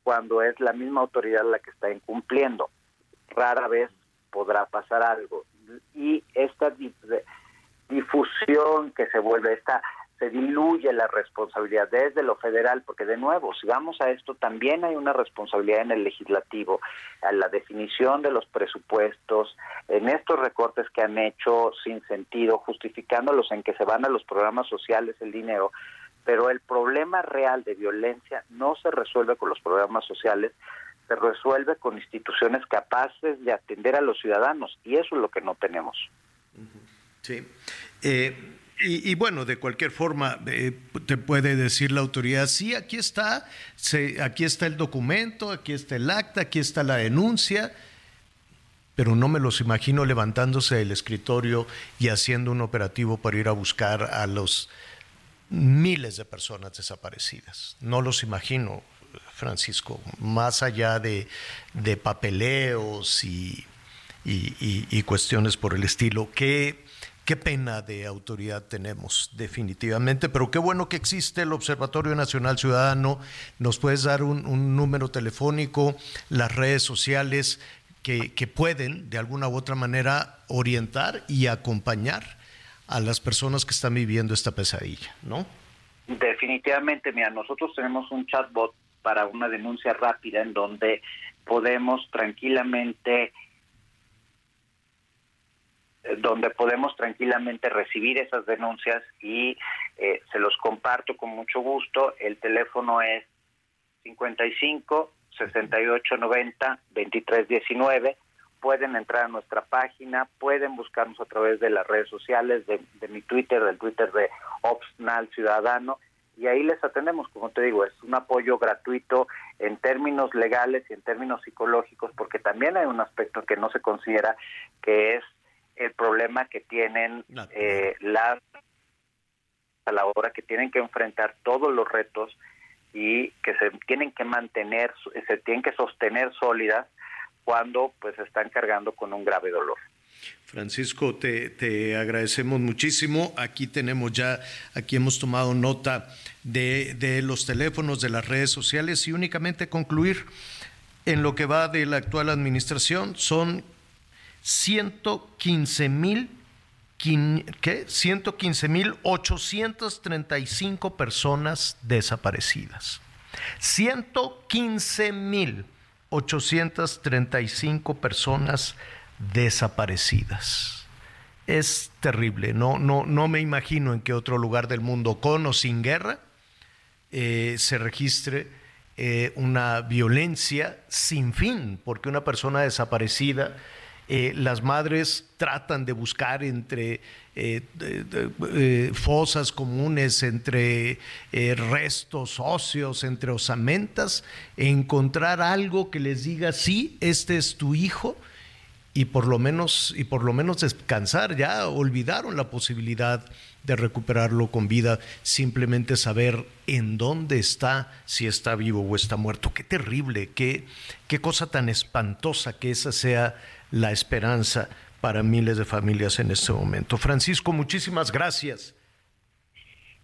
cuando es la misma autoridad la que está incumpliendo. Rara vez podrá pasar algo. Y esta difusión que se vuelve, esta se diluye la responsabilidad desde lo federal, porque de nuevo, si vamos a esto, también hay una responsabilidad en el legislativo, a la definición de los presupuestos, en estos recortes que han hecho sin sentido, justificándolos en que se van a los programas sociales el dinero, pero el problema real de violencia no se resuelve con los programas sociales, se resuelve con instituciones capaces de atender a los ciudadanos, y eso es lo que no tenemos. Sí. Eh, y, bueno, de cualquier forma, eh, te puede decir la autoridad, sí, aquí está, aquí está el documento, aquí está el acta, aquí está la denuncia, pero no me los imagino levantándose del escritorio y haciendo un operativo para ir a buscar a los miles de personas desaparecidas. No los imagino, Francisco, más allá de, papeleos y, y, cuestiones por el estilo. ¿Qué, Qué pena de autoridad tenemos, definitivamente, pero qué bueno que existe el Observatorio Nacional Ciudadano. Nos puedes dar un, número telefónico, las redes sociales que, pueden, de alguna u otra manera, orientar y acompañar a las personas que están viviendo esta pesadilla, ¿no? Definitivamente, mira, nosotros tenemos un chatbot para una denuncia rápida en donde podemos tranquilamente donde podemos tranquilamente recibir esas denuncias y eh, se los comparto con mucho gusto. El teléfono es 55 68 90 23 19. Pueden entrar a nuestra página, pueden buscarnos a través de las redes sociales, de, mi Twitter, del Twitter de Opsnal Ciudadano, y ahí les atendemos, como te digo, es un apoyo gratuito en términos legales y en términos psicológicos, porque también hay un aspecto que no se considera, que es el problema que tienen eh, las a la hora que tienen que enfrentar todos los retos y que se tienen que mantener, se tienen que sostener sólidas cuando pues están cargando con un grave dolor. Francisco, te, te, agradecemos muchísimo. Aquí tenemos ya, aquí hemos tomado nota de, de los teléfonos, de las redes sociales y únicamente concluir en lo que va de la actual administración son 115 mil ¿qué? 115 mil 835 personas desaparecidas. 115 mil 835 personas desaparecidas. Es terrible, no, no, no me imagino en qué otro lugar del mundo, con o sin guerra, eh, se registre eh, una violencia sin fin, porque una persona desaparecida eh, las madres tratan de buscar entre eh, eh, fosas comunes, entre restos óseos, entre osamentas, encontrar algo que les diga, sí, este es tu hijo, y por lo menos, y por lo menos descansar. Ya olvidaron la posibilidad de recuperarlo con vida, simplemente saber en dónde está, si está vivo o está muerto. Qué terrible, qué, qué cosa tan espantosa que esa sea la esperanza para miles de familias en este momento. Francisco, muchísimas gracias.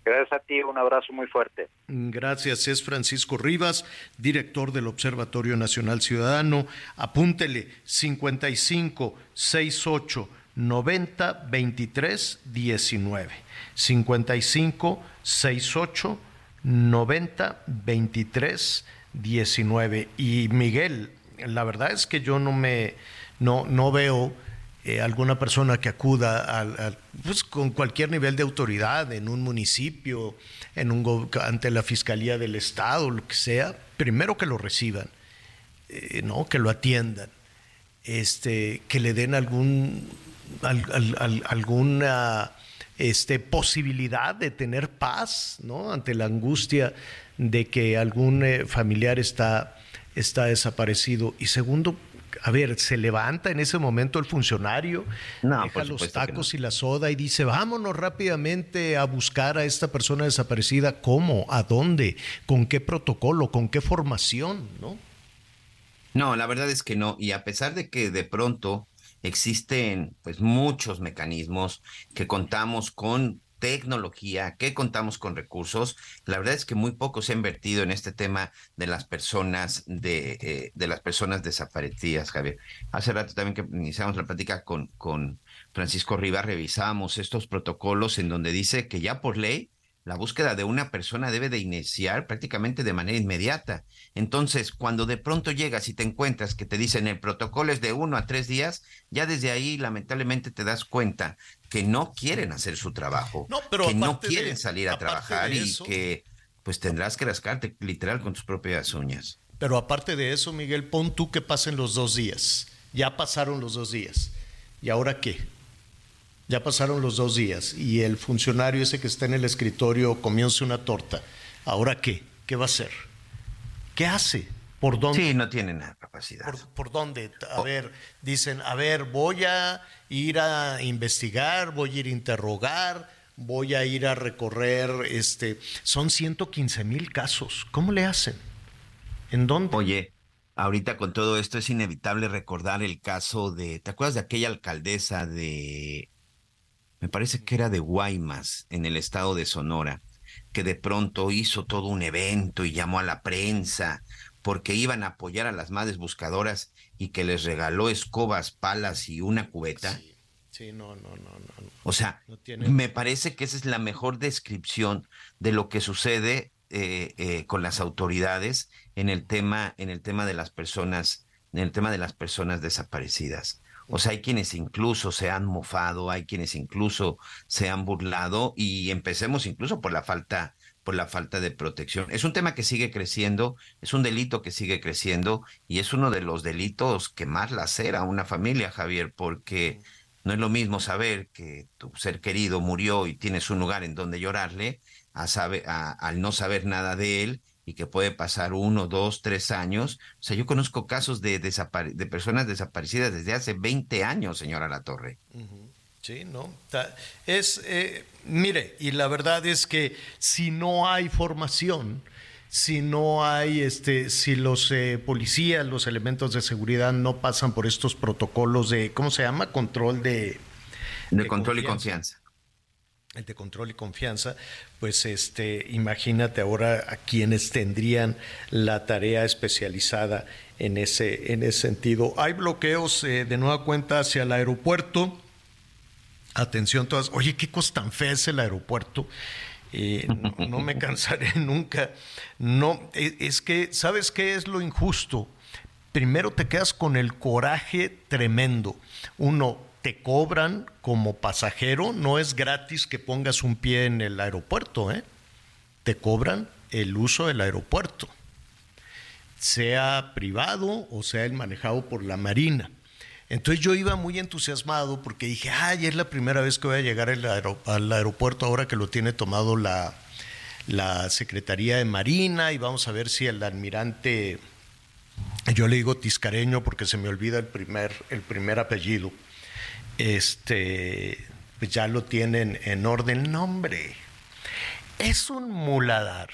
Gracias a ti, un abrazo muy fuerte. Gracias, es Francisco Rivas, director del Observatorio Nacional Ciudadano. Apúntele 55 68 90 23 19. 55 68 90 23 19. Y Miguel, la verdad es que yo no me no, no veo eh, alguna persona que acuda pues, con cualquier nivel de autoridad en un municipio, en un, ante la Fiscalía del Estado, lo que sea, primero que lo reciban, eh, ¿no? que lo atiendan, este, que le den algún, alguna este, posibilidad de tener paz ¿no? ante la angustia de que algún eh, familiar está, está desaparecido. Y segundo, a ver, se levanta en ese momento el funcionario, deja los tacos y la soda y dice, vámonos rápidamente a buscar a esta persona desaparecida. ¿Cómo? ¿A dónde? ¿Con qué protocolo? ¿Con qué formación? ¿No? No, la verdad es que no. Y a pesar de que de pronto existen pues muchos mecanismos que contamos con tecnología, que contamos con recursos. La verdad es que muy poco se ha invertido en este tema de las personas de, eh, de las personas desaparecidas, Javier. Hace rato también que iniciamos la plática con, con Francisco Rivas, revisamos estos protocolos en donde dice que ya por ley la búsqueda de una persona debe de iniciar prácticamente de manera inmediata. Entonces, cuando de pronto llegas y te encuentras que te dicen el protocolo es de uno a tres días, ya desde ahí lamentablemente te das cuenta que no quieren hacer su trabajo, que no quieren salir a trabajar y que pues tendrás que rascarte literal con tus propias uñas. Pero aparte de eso, Miguel, pon tú que pasen los dos días. Ya pasaron los dos días. ¿Y ahora qué? Ya pasaron los dos días y el funcionario ese que está en el escritorio comióse una torta. ¿Ahora qué? ¿Qué va a hacer? ¿Qué hace? ¿Por dónde? Sí, no tiene nada capacidad. ¿Por, dónde? A ver, dicen, a ver, voy a ir a investigar, voy a ir a interrogar, voy a ir a recorrer, este, son 115 mil casos. ¿Cómo le hacen? ¿En dónde? Oye, ahorita con todo esto es inevitable recordar el caso de, ¿te acuerdas de aquella alcaldesa de me parece que era de Guaymas, en el estado de Sonora, que de pronto hizo todo un evento y llamó a la prensa porque iban a apoyar a las madres buscadoras y que les regaló escobas, palas y una cubeta. Sí, no, no, no, no. O sea, me parece que esa es la mejor descripción de lo que sucede eh, eh, con las autoridades en el tema, en el tema de las personas, en el tema de las personas desaparecidas. O sea, hay quienes incluso se han mofado, hay quienes incluso se han burlado y empecemos incluso por la falta por la falta de protección. Es un tema que sigue creciendo, es un delito que sigue creciendo y es uno de los delitos que más lacera a una familia, Javier, porque no es lo mismo saber que tu ser querido murió y tienes un lugar en donde llorarle, a saber, al no saber nada de él y que puede pasar uno, dos, tres años. O sea, yo conozco casos de, de personas desaparecidas desde hace 20 años, señora La Torre. Sí, no. Es, eh, mire, y la verdad es que si no hay formación, si no hay, este, si los eh, policías, los elementos de seguridad no pasan por estos protocolos de, ¿cómo se llama? Control de... De, control y confianza de control y confianza, pues este, imagínate ahora a quienes tendrían la tarea especializada en ese, en ese sentido. Hay bloqueos eh, de nueva cuenta hacia el aeropuerto. Atención todas. Oye, qué cosa tan fea es el aeropuerto. Eh, no, me cansaré nunca. No, e, es que, ¿sabes qué es lo injusto? Primero te quedas con el coraje tremendo. Uno, te cobran como pasajero, no es gratis que pongas un pie en el aeropuerto, ¿eh? te cobran el uso del aeropuerto, sea privado o sea el manejado por la Marina. Entonces yo iba muy entusiasmado porque dije, ay, es la primera vez que voy a llegar al, aeropuerto ahora que lo tiene tomado la, la Secretaría de Marina y vamos a ver si el almirante, yo le digo tiscareño porque se me olvida el primer, el primer apellido, este, pues ya lo tienen en orden. Nombre, es un muladar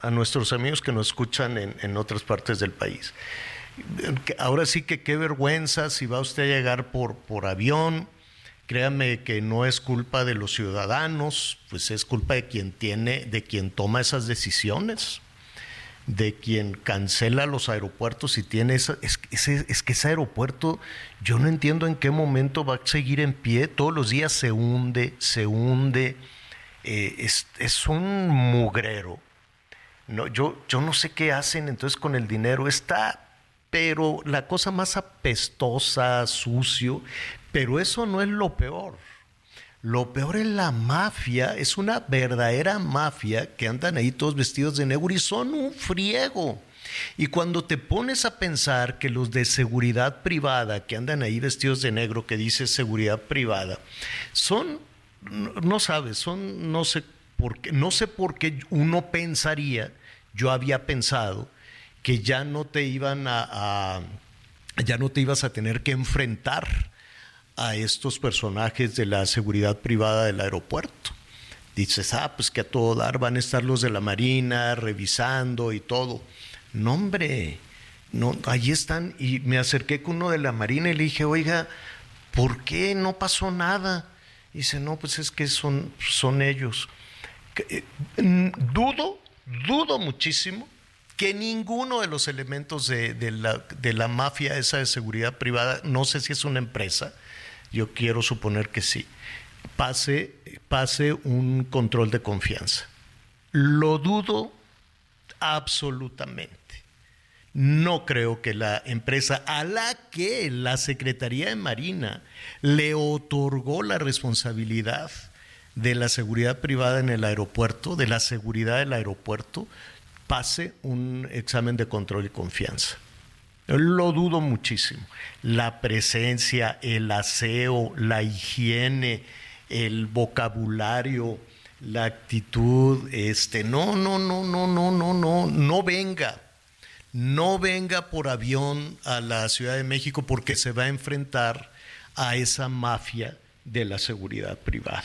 a nuestros amigos que nos escuchan en, otras partes del país. Ahora sí que qué vergüenza si va usted a llegar por, por avión. Créame que no es culpa de los ciudadanos, pues es culpa de quien tiene, de quien toma esas decisiones de quien cancela los aeropuertos y tiene esa, es, es, que ese aeropuerto, yo no entiendo en qué momento va a seguir en pie, todos los días se hunde, se hunde, eh, es, un mugrero. No, yo, yo no sé qué hacen entonces con el dinero, está, pero la cosa más apestosa, sucio, pero eso no es lo peor. Lo peor es la mafia, es una verdadera mafia que andan ahí todos vestidos de negro y son un friego. Y cuando te pones a pensar que los de seguridad privada que andan ahí vestidos de negro, que dice seguridad privada, son, no, sabes, son, no sé por qué, no sé por qué uno pensaría, yo había pensado, que ya no te iban a ya no te ibas a tener que enfrentar a estos personajes de la seguridad privada del aeropuerto. Dices, ah, pues que a todo dar van a estar los de la Marina revisando y todo. No, hombre, no, ahí están. Y me acerqué con uno de la Marina y le dije, oiga, ¿por qué no pasó nada? Y dice, no, pues es que son, son ellos. Eh, dudo, dudo muchísimo que ninguno de los elementos de, la, de la mafia esa de seguridad privada, no sé si es una empresa, yo quiero suponer que sí, pase, pase un control de confianza. Lo dudo absolutamente. No creo que la empresa a la que la Secretaría de Marina le otorgó la responsabilidad de la seguridad privada en el aeropuerto, de la seguridad del aeropuerto, pase un examen de control y confianza. Lo dudo muchísimo. La presencia, el aseo, la higiene, el vocabulario, la actitud, este, no, no, no, no, no, no, no, no venga. No venga por avión a la Ciudad de México porque se va a enfrentar a esa mafia de la seguridad privada.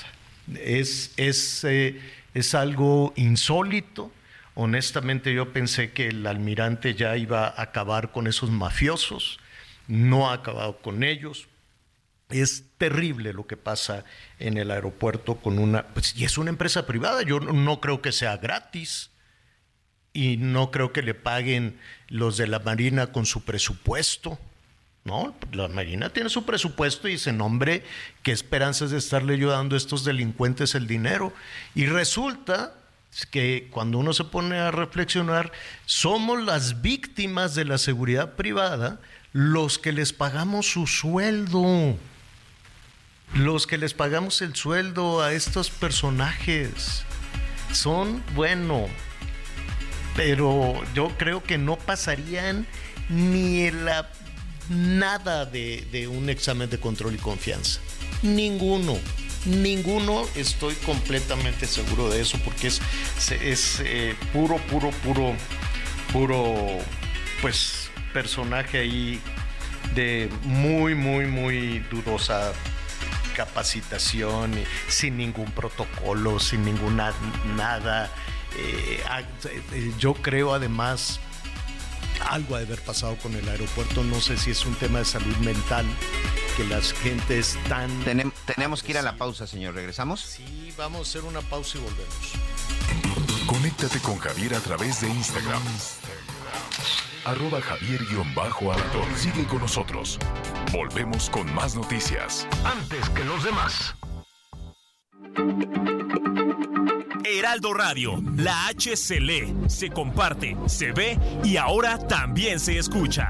Es, es, eh, es algo insólito, Honestamente yo pensé que el almirante ya iba a acabar con esos mafiosos, no ha acabado con ellos. Es terrible lo que pasa en el aeropuerto con una, pues, y es una empresa privada, yo no creo que sea gratis y no creo que le paguen los de la Marina con su presupuesto. No, la Marina tiene su presupuesto y dice, nombre, qué esperanzas de estarle ayudando a estos delincuentes el dinero. Y resulta que cuando uno se pone a reflexionar, somos las víctimas de la seguridad privada los que les pagamos su sueldo, los que les pagamos el sueldo a estos personajes. Son, bueno, pero yo creo que no pasarían ni la, nada de, de un examen de control y confianza. Ninguno. Ninguno estoy completamente seguro de eso porque es, es eh, puro, puro, puro, puro, pues personaje ahí de muy, muy, muy dudosa capacitación, sin ningún protocolo, sin ninguna nada. Eh, eh, yo creo además algo ha de haber pasado con el aeropuerto, no sé si es un tema de salud mental, que las gentes están... tenemos que ir a la pausa, señor, ¿regresamos? Sí, vamos a hacer una pausa y volvemos. Conéctate con Javier a través de Instagram. Arroba javier-alatón. Sigue con nosotros. Volvemos con más noticias. Antes que los demás. Heraldo Radio, la H se lee, se comparte, se ve y ahora también se escucha.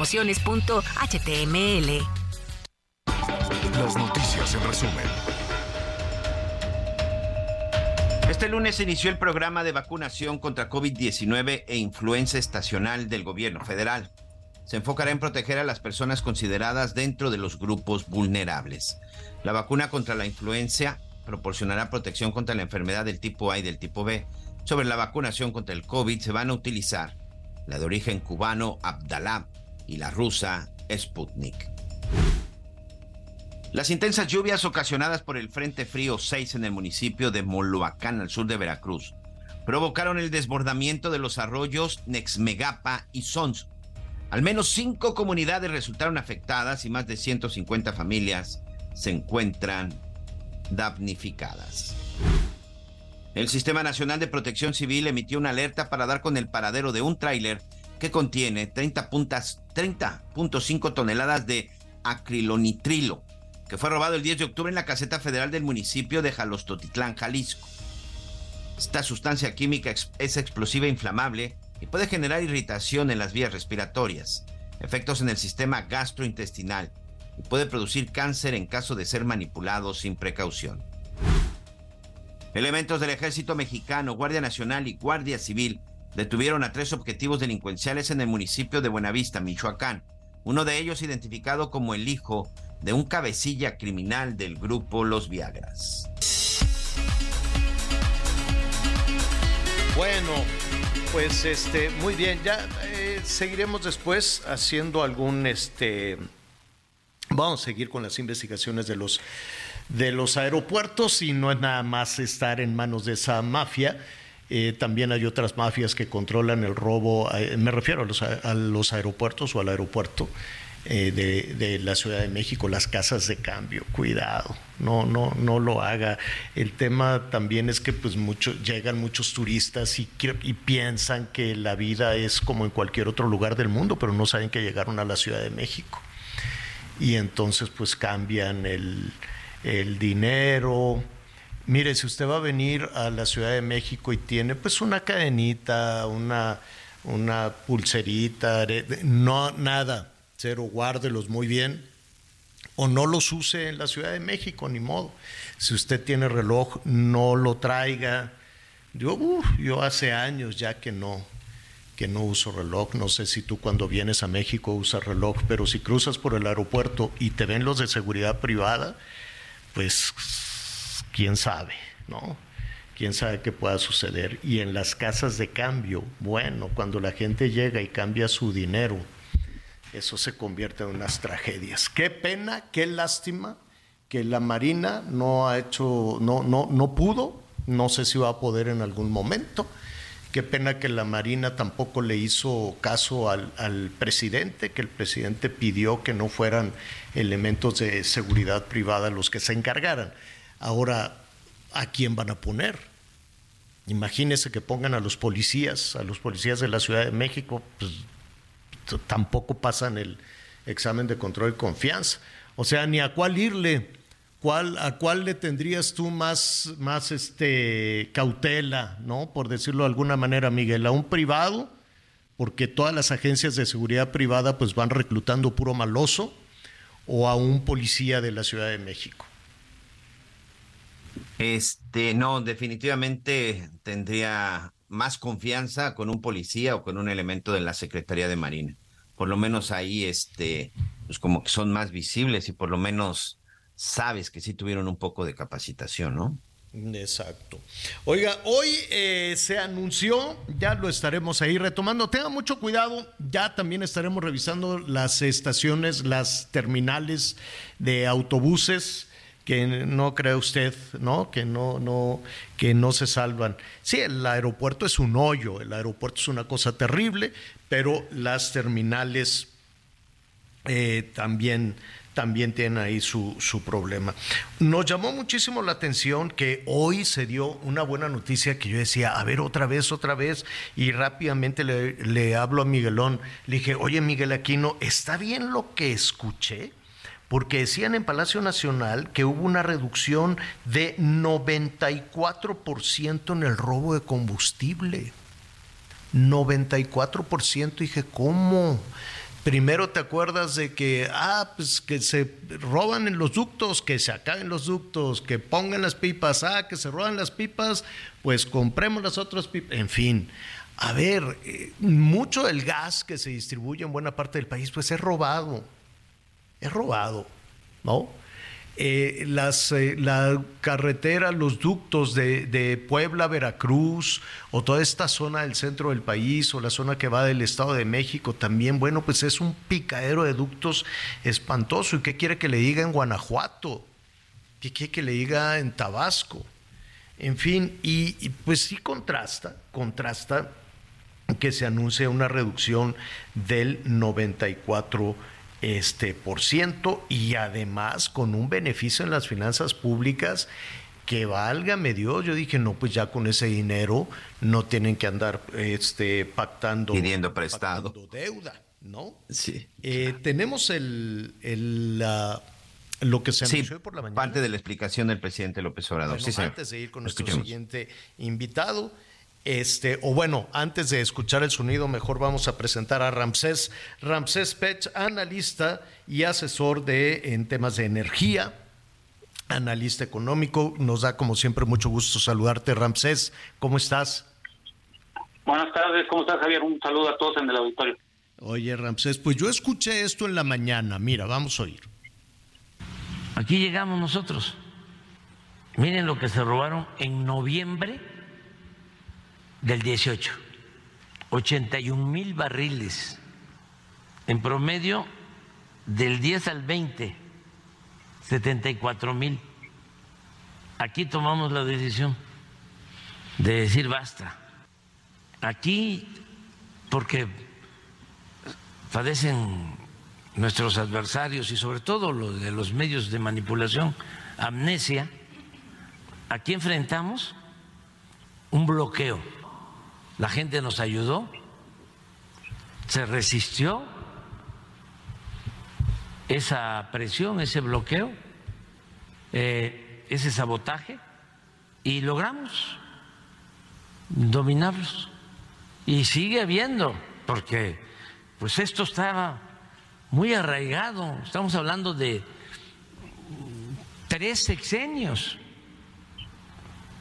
promociones.html. Las noticias en resumen. Este lunes se inició el programa de vacunación contra COVID-19 e influenza estacional del gobierno federal. Se enfocará en proteger a las personas consideradas dentro de los grupos vulnerables. La vacuna contra la influenza proporcionará protección contra la enfermedad del tipo A y del tipo B. Sobre la vacunación contra el COVID se van a utilizar la de origen cubano Abdalá y la rusa Sputnik. Las intensas lluvias ocasionadas por el Frente Frío 6 en el municipio de Moloacán, al sur de Veracruz, provocaron el desbordamiento de los arroyos Nexmegapa y Sons. Al menos cinco comunidades resultaron afectadas y más de 150 familias se encuentran damnificadas. El Sistema Nacional de Protección Civil emitió una alerta para dar con el paradero de un tráiler que contiene 30.5 toneladas de acrilonitrilo, que fue robado el 10 de octubre en la caseta federal del municipio de Jalostotitlán, Jalisco. Esta sustancia química es explosiva e inflamable y puede generar irritación en las vías respiratorias, efectos en el sistema gastrointestinal y puede producir cáncer en caso de ser manipulado sin precaución. Elementos del ejército mexicano, Guardia Nacional y Guardia Civil detuvieron a tres objetivos delincuenciales en el municipio de Buenavista, Michoacán. Uno de ellos identificado como el hijo de un cabecilla criminal del grupo Los Viagras. Bueno, pues este, muy bien, ya eh, seguiremos después haciendo algún este vamos a seguir con las investigaciones de los de los aeropuertos y no es nada más estar en manos de esa mafia. Eh, también hay otras mafias que controlan el robo, eh, me refiero a los, a los aeropuertos o al aeropuerto. Eh, de, la Ciudad de México, las casas de cambio, cuidado, no, no, no lo haga. El tema también es que pues llegan muchos turistas y, piensan que la vida es como en cualquier otro lugar del mundo, pero no saben que llegaron a la Ciudad de México. Y entonces pues cambian el dinero. Mire, si usted va a venir a la Ciudad de México y tiene pues una cadenita, una, una pulserita, no nada, cero, guárdelos muy bien o no los use en la Ciudad de México, ni modo. Si usted tiene reloj, no lo traiga. Yo, yo hace años ya que no, que no uso reloj. No sé si tú cuando vienes a México usas reloj, pero si cruzas por el aeropuerto y te ven los de seguridad privada, pues quién sabe, ¿no? Quién sabe qué pueda suceder. Y en las casas de cambio, bueno, cuando la gente llega y cambia su dinero, eso se convierte en unas tragedias. Qué pena, qué lástima que la Marina no ha hecho, no, no, no pudo, no sé si va a poder en algún momento. Qué pena que la Marina tampoco le hizo caso al, al, presidente, que el presidente pidió que no fueran elementos de seguridad privada los que se encargaran. Ahora, ¿a quién van a poner? Imagínese que pongan a los policías, a los policías de la Ciudad de México, pues tampoco pasan el examen de control y confianza. O sea, ni a cuál irle, cuál, a cuál le tendrías tú más, más este, cautela, ¿no? Por decirlo de alguna manera, Miguel, a un privado, porque todas las agencias de seguridad privada pues van reclutando puro maloso, o a un policía de la Ciudad de México. Este, no, definitivamente tendría más confianza con un policía o con un elemento de la Secretaría de Marina. Por lo menos ahí, este, pues como que son más visibles y por lo menos sabes que sí tuvieron un poco de capacitación, ¿no? Exacto. Oiga, hoy eh, se anunció, ya lo estaremos ahí retomando. Tenga mucho cuidado, ya también estaremos revisando las estaciones, las terminales de autobuses que no cree usted, ¿no? Que no, no, que no se salvan. Sí, el aeropuerto es un hoyo, el aeropuerto es una cosa terrible, pero las terminales eh, también, también tienen ahí su, su, problema. Nos llamó muchísimo la atención que hoy se dio una buena noticia que yo decía, a ver, otra vez, otra vez, y rápidamente le, le hablo a Miguelón, le dije, oye Miguel Aquino, ¿está bien lo que escuché? Porque decían en Palacio Nacional que hubo una reducción de 94% en el robo de combustible. 94%, dije, ¿cómo? Primero te acuerdas de que, ah, pues que se roban en los ductos, que se acaben los ductos, que pongan las pipas, ah, que se roban las pipas, pues compremos las otras pipas, en fin. A ver, eh, mucho del gas que se distribuye en buena parte del país, pues es robado es robado, ¿no? Eh, las, eh, la carretera, los ductos de, de, Puebla, Veracruz, o toda esta zona del centro del país, o la zona que va del Estado de México también, bueno, pues es un picadero de ductos espantoso. ¿Y qué quiere que le diga en Guanajuato? ¿Qué quiere que le diga en Tabasco? En fin, y, y pues sí contrasta, contrasta que se anuncie una reducción del 94% este por ciento y además con un beneficio en las finanzas públicas que válgame Dios, yo dije, no, pues ya con ese dinero no tienen que andar este, pactando. Pidiendo prestado. deuda, ¿no? Sí. Eh, tenemos el, el lo que se anunció por la mañana. Parte de la explicación del presidente López Obrador. sí, antes de ir con nuestro siguiente invitado, este, o bueno, antes de escuchar el sonido, mejor vamos a presentar a Ramsés. Ramsés Pech, analista y asesor de, en temas de energía, analista económico. Nos da, como siempre, mucho gusto saludarte, Ramsés. ¿Cómo estás? Buenas tardes, ¿cómo estás Javier? Un saludo a todos en el auditorio. Oye, Ramsés, pues yo escuché esto en la mañana. Mira, vamos a oír. Aquí llegamos nosotros. Miren lo que se robaron en noviembre del 18. 81 mil barriles. En promedio, del 10 al 20, 74 mil. Aquí tomamos la decisión de decir basta. Aquí, porque padecen nuestros adversarios y sobre todo los de los medios de manipulación, amnesia, aquí enfrentamos un bloqueo. La gente nos ayudó, se resistió esa presión, ese bloqueo, eh, ese sabotaje y logramos dominarlos. Y sigue habiendo, porque pues esto estaba muy arraigado, estamos hablando de tres sexenios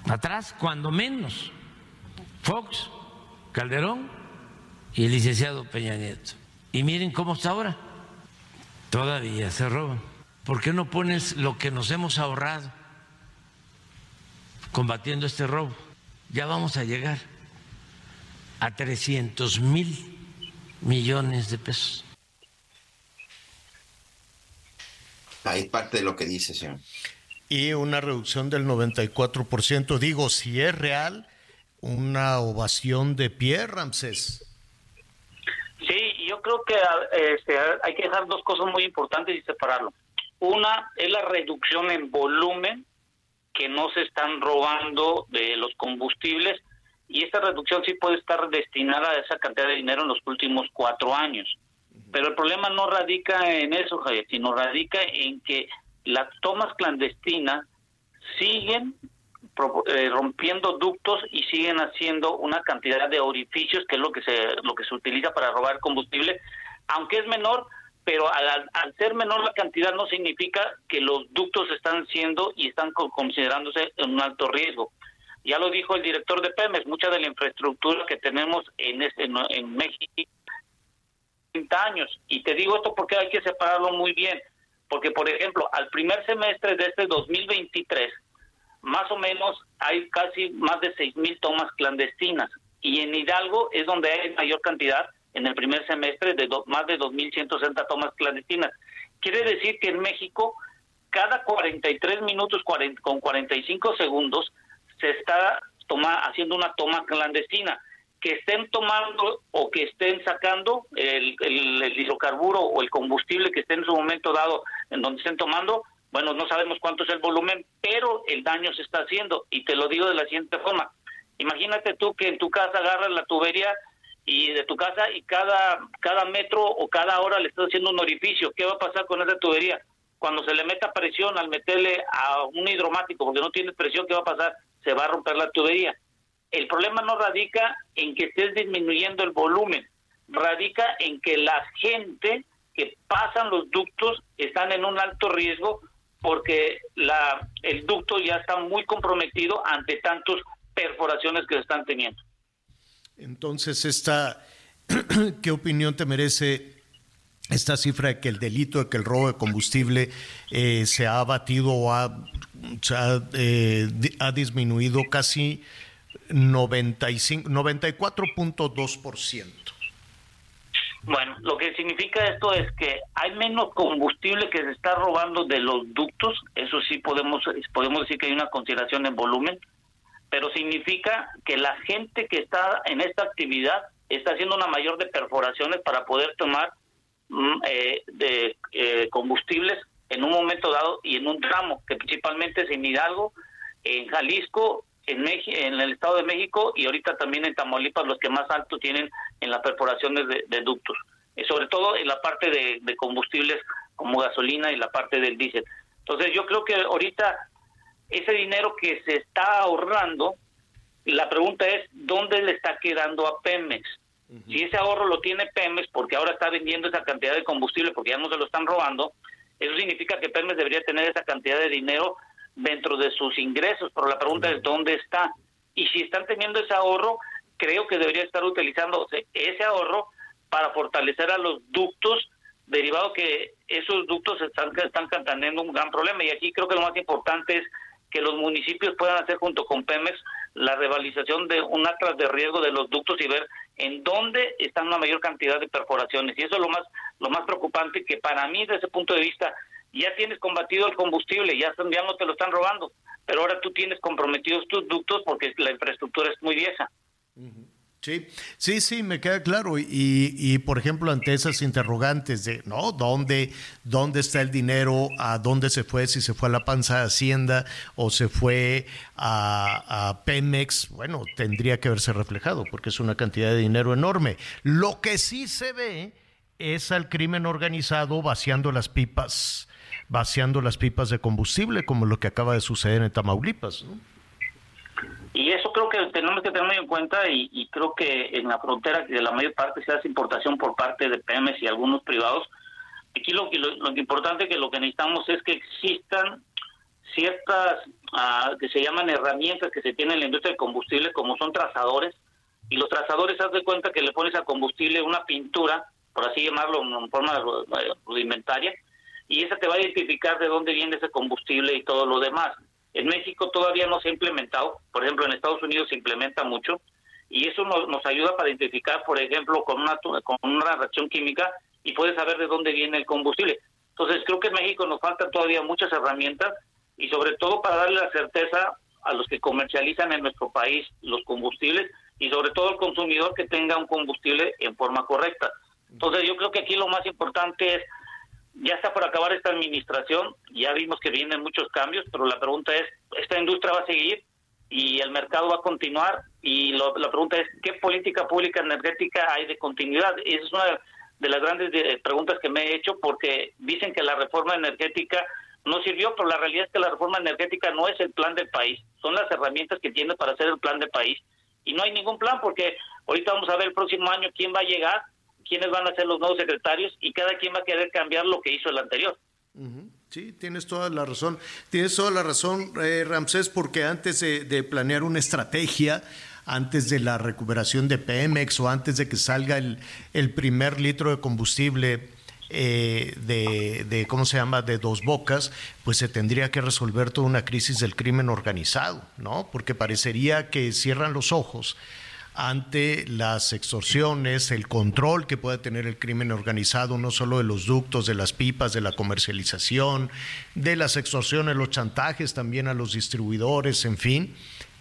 atrás, cuando menos, Fox, Calderón y el licenciado Peña Nieto. Y miren cómo está ahora, todavía se roban. ¿Por qué no pones lo que nos hemos ahorrado combatiendo este robo? Ya vamos a llegar a 300 mil millones de pesos. Ahí parte de lo que dice, señor. Y una reducción del 94%. Digo, si es real, una ovación de pie, Ramsés. Sí, yo creo que este, hay que dejar dos cosas muy importantes y separarlo. Una es la reducción en volumen que no se están robando de los combustibles y esta reducción sí puede estar destinada a esa cantidad de dinero en los últimos cuatro años. Pero el problema no radica en eso, Javier, sino radica en que las tomas clandestinas siguen rompiendo ductos y siguen haciendo una cantidad de orificios que es lo que se lo que se utiliza para robar combustible, aunque es menor, pero al, ser menor la cantidad no significa que los ductos están siendo y están considerándose en un alto riesgo. Ya lo dijo el director de Pemex, mucha de la infraestructura que tenemos en, este, en México 30 años. Y te digo esto porque hay que separarlo muy bien. Porque, por ejemplo, al primer semestre de este 2023, más o menos hay casi más de 6 mil tomas clandestinas. Y en Hidalgo es donde hay mayor cantidad en el primer semestre de más de 2.160 tomas clandestinas. Quiere decir que en México, cada 43 minutos con 45 segundos, se está toma, haciendo una toma clandestina. Que estén tomando o que estén sacando el, el, hidrocarburo o el combustible que esté en su momento dado en donde estén tomando, bueno, no sabemos cuánto es el volumen, pero el daño se está haciendo. Y te lo digo de la siguiente forma. Imagínate tú que en tu casa agarras la tubería y de tu casa y cada, cada metro o cada hora le estás haciendo un orificio. ¿Qué va a pasar con esa tubería? Cuando se le meta presión al meterle a un hidromático, porque no tiene presión, ¿qué va a pasar? se va a romper la tubería. El problema no radica en que estés disminuyendo el volumen, radica en que la gente que pasan los ductos están en un alto riesgo porque la, el ducto ya está muy comprometido ante tantas perforaciones que se están teniendo. Entonces, esta, ¿qué opinión te merece esta cifra de que el delito de que el robo de combustible eh, se ha abatido o ha eh, ha disminuido casi 95, 94.2%. Bueno, lo que significa esto es que hay menos combustible que se está robando de los ductos, eso sí podemos podemos decir que hay una consideración en volumen, pero significa que la gente que está en esta actividad está haciendo una mayor de perforaciones para poder tomar mm, eh, de eh, combustibles en un momento dado y en un tramo, que principalmente es en Hidalgo, en Jalisco, en, en el Estado de México y ahorita también en Tamaulipas, los que más alto tienen en las perforaciones de, ductos, y sobre todo en la parte de, combustibles como gasolina y la parte del diésel. Entonces yo creo que ahorita ese dinero que se está ahorrando, la pregunta es, ¿dónde le está quedando a Pemex? Si ese ahorro lo tiene Pemex porque ahora está vendiendo esa cantidad de combustible porque ya no se lo están robando, eso significa que Pemex debería tener esa cantidad de dinero dentro de sus ingresos, pero la pregunta es dónde está. Y si están teniendo ese ahorro, creo que debería estar utilizándose ese ahorro para fortalecer a los ductos, derivado que esos ductos están, están teniendo un gran problema. Y aquí creo que lo más importante es que los municipios puedan hacer junto con Pemex la revalización de un atlas de riesgo de los ductos y ver en dónde están la mayor cantidad de perforaciones. Y eso es lo más, lo más preocupante, que para mí, desde ese punto de vista, ya tienes combatido el combustible, ya, ya no te lo están robando, pero ahora tú tienes comprometidos tus ductos porque la infraestructura es muy vieja. Sí, sí, sí, me queda claro. Y, y, por ejemplo, ante esas interrogantes de, ¿no? ¿Dónde, ¿Dónde está el dinero? ¿A dónde se fue? Si se fue a la panza de Hacienda o se fue a, a, Pemex, bueno, tendría que haberse reflejado porque es una cantidad de dinero enorme. Lo que sí se ve es al crimen organizado vaciando las pipas, vaciando las pipas de combustible, como lo que acaba de suceder en Tamaulipas, ¿no? Y eso creo que tenemos que tener en cuenta y, creo que en la frontera de la mayor parte se hace importación por parte de Pemex y algunos privados. Aquí lo, lo, lo importante que lo que necesitamos es que existan ciertas ah, que se llaman herramientas que se tienen en la industria del combustible como son trazadores y los trazadores haz de cuenta que le pones a combustible una pintura por así llamarlo en forma rudimentaria y esa te va a identificar de dónde viene ese combustible y todo lo demás en México todavía no se ha implementado, por ejemplo en Estados Unidos se implementa mucho y eso nos, ayuda para identificar, por ejemplo, con una, con una reacción química y puedes saber de dónde viene el combustible. Entonces creo que en México nos faltan todavía muchas herramientas y sobre todo para darle la certeza a los que comercializan en nuestro país los combustibles y sobre todo al consumidor que tenga un combustible en forma correcta. Entonces yo creo que aquí lo más importante es ya está por acabar esta administración, ya vimos que vienen muchos cambios, pero la pregunta es, ¿esta industria va a seguir y el mercado va a continuar? Y la pregunta es, ¿qué política pública energética hay de continuidad? Esa es una de las grandes preguntas que me he hecho porque dicen que la reforma energética no sirvió, pero la realidad es que la reforma energética no es el plan del país, son las herramientas que tiene para hacer el plan del país. Y no hay ningún plan porque ahorita vamos a ver el próximo año quién va a llegar quiénes van a ser los nuevos secretarios y cada quien va a querer cambiar lo que hizo el anterior. Sí, tienes toda la razón. Tienes toda la razón, eh, Ramsés, porque antes de, planear una estrategia, antes de la recuperación de Pemex o antes de que salga el, primer litro de combustible eh, de, de, ¿cómo se llama?, de dos bocas, pues se tendría que resolver toda una crisis del crimen organizado, ¿no? Porque parecería que cierran los ojos ante las extorsiones, el control que puede tener el crimen organizado, no solo de los ductos, de las pipas, de la comercialización, de las extorsiones, los chantajes también a los distribuidores, en fin.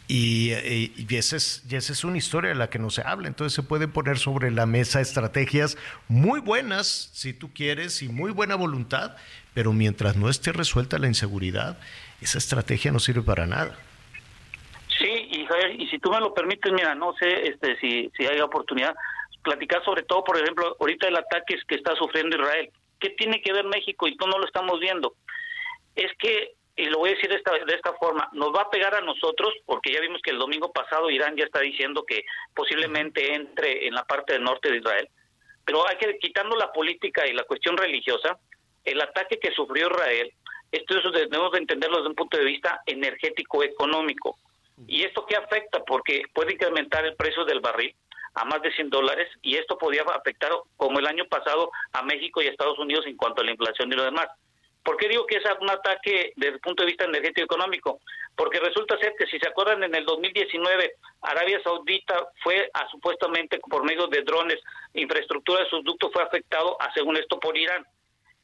Y, esa, es, es una historia de la que no se habla. Entonces se puede poner sobre la mesa estrategias muy buenas, si tú quieres, y muy buena voluntad, pero mientras no esté resuelta la inseguridad, esa estrategia no sirve para nada. Y si tú me lo permites, mira, no sé este, si, si hay oportunidad, platicar sobre todo, por ejemplo, ahorita el ataque que está sufriendo Israel. ¿Qué tiene que ver México y tú no lo estamos viendo? Es que, y lo voy a decir de esta, de esta forma, nos va a pegar a nosotros, porque ya vimos que el domingo pasado Irán ya está diciendo que posiblemente entre en la parte del norte de Israel, pero hay que, quitando la política y la cuestión religiosa, el ataque que sufrió Israel, esto debemos de entenderlo desde un punto de vista energético-económico. ¿Y esto qué afecta? Porque puede incrementar el precio del barril a más de 100 dólares y esto podría afectar, como el año pasado, a México y Estados Unidos en cuanto a la inflación y lo demás. ¿Por qué digo que es un ataque desde el punto de vista energético económico? Porque resulta ser que si se acuerdan en el 2019 Arabia Saudita fue a, supuestamente por medio de drones, infraestructura de sus ductos fue afectado a según esto por Irán.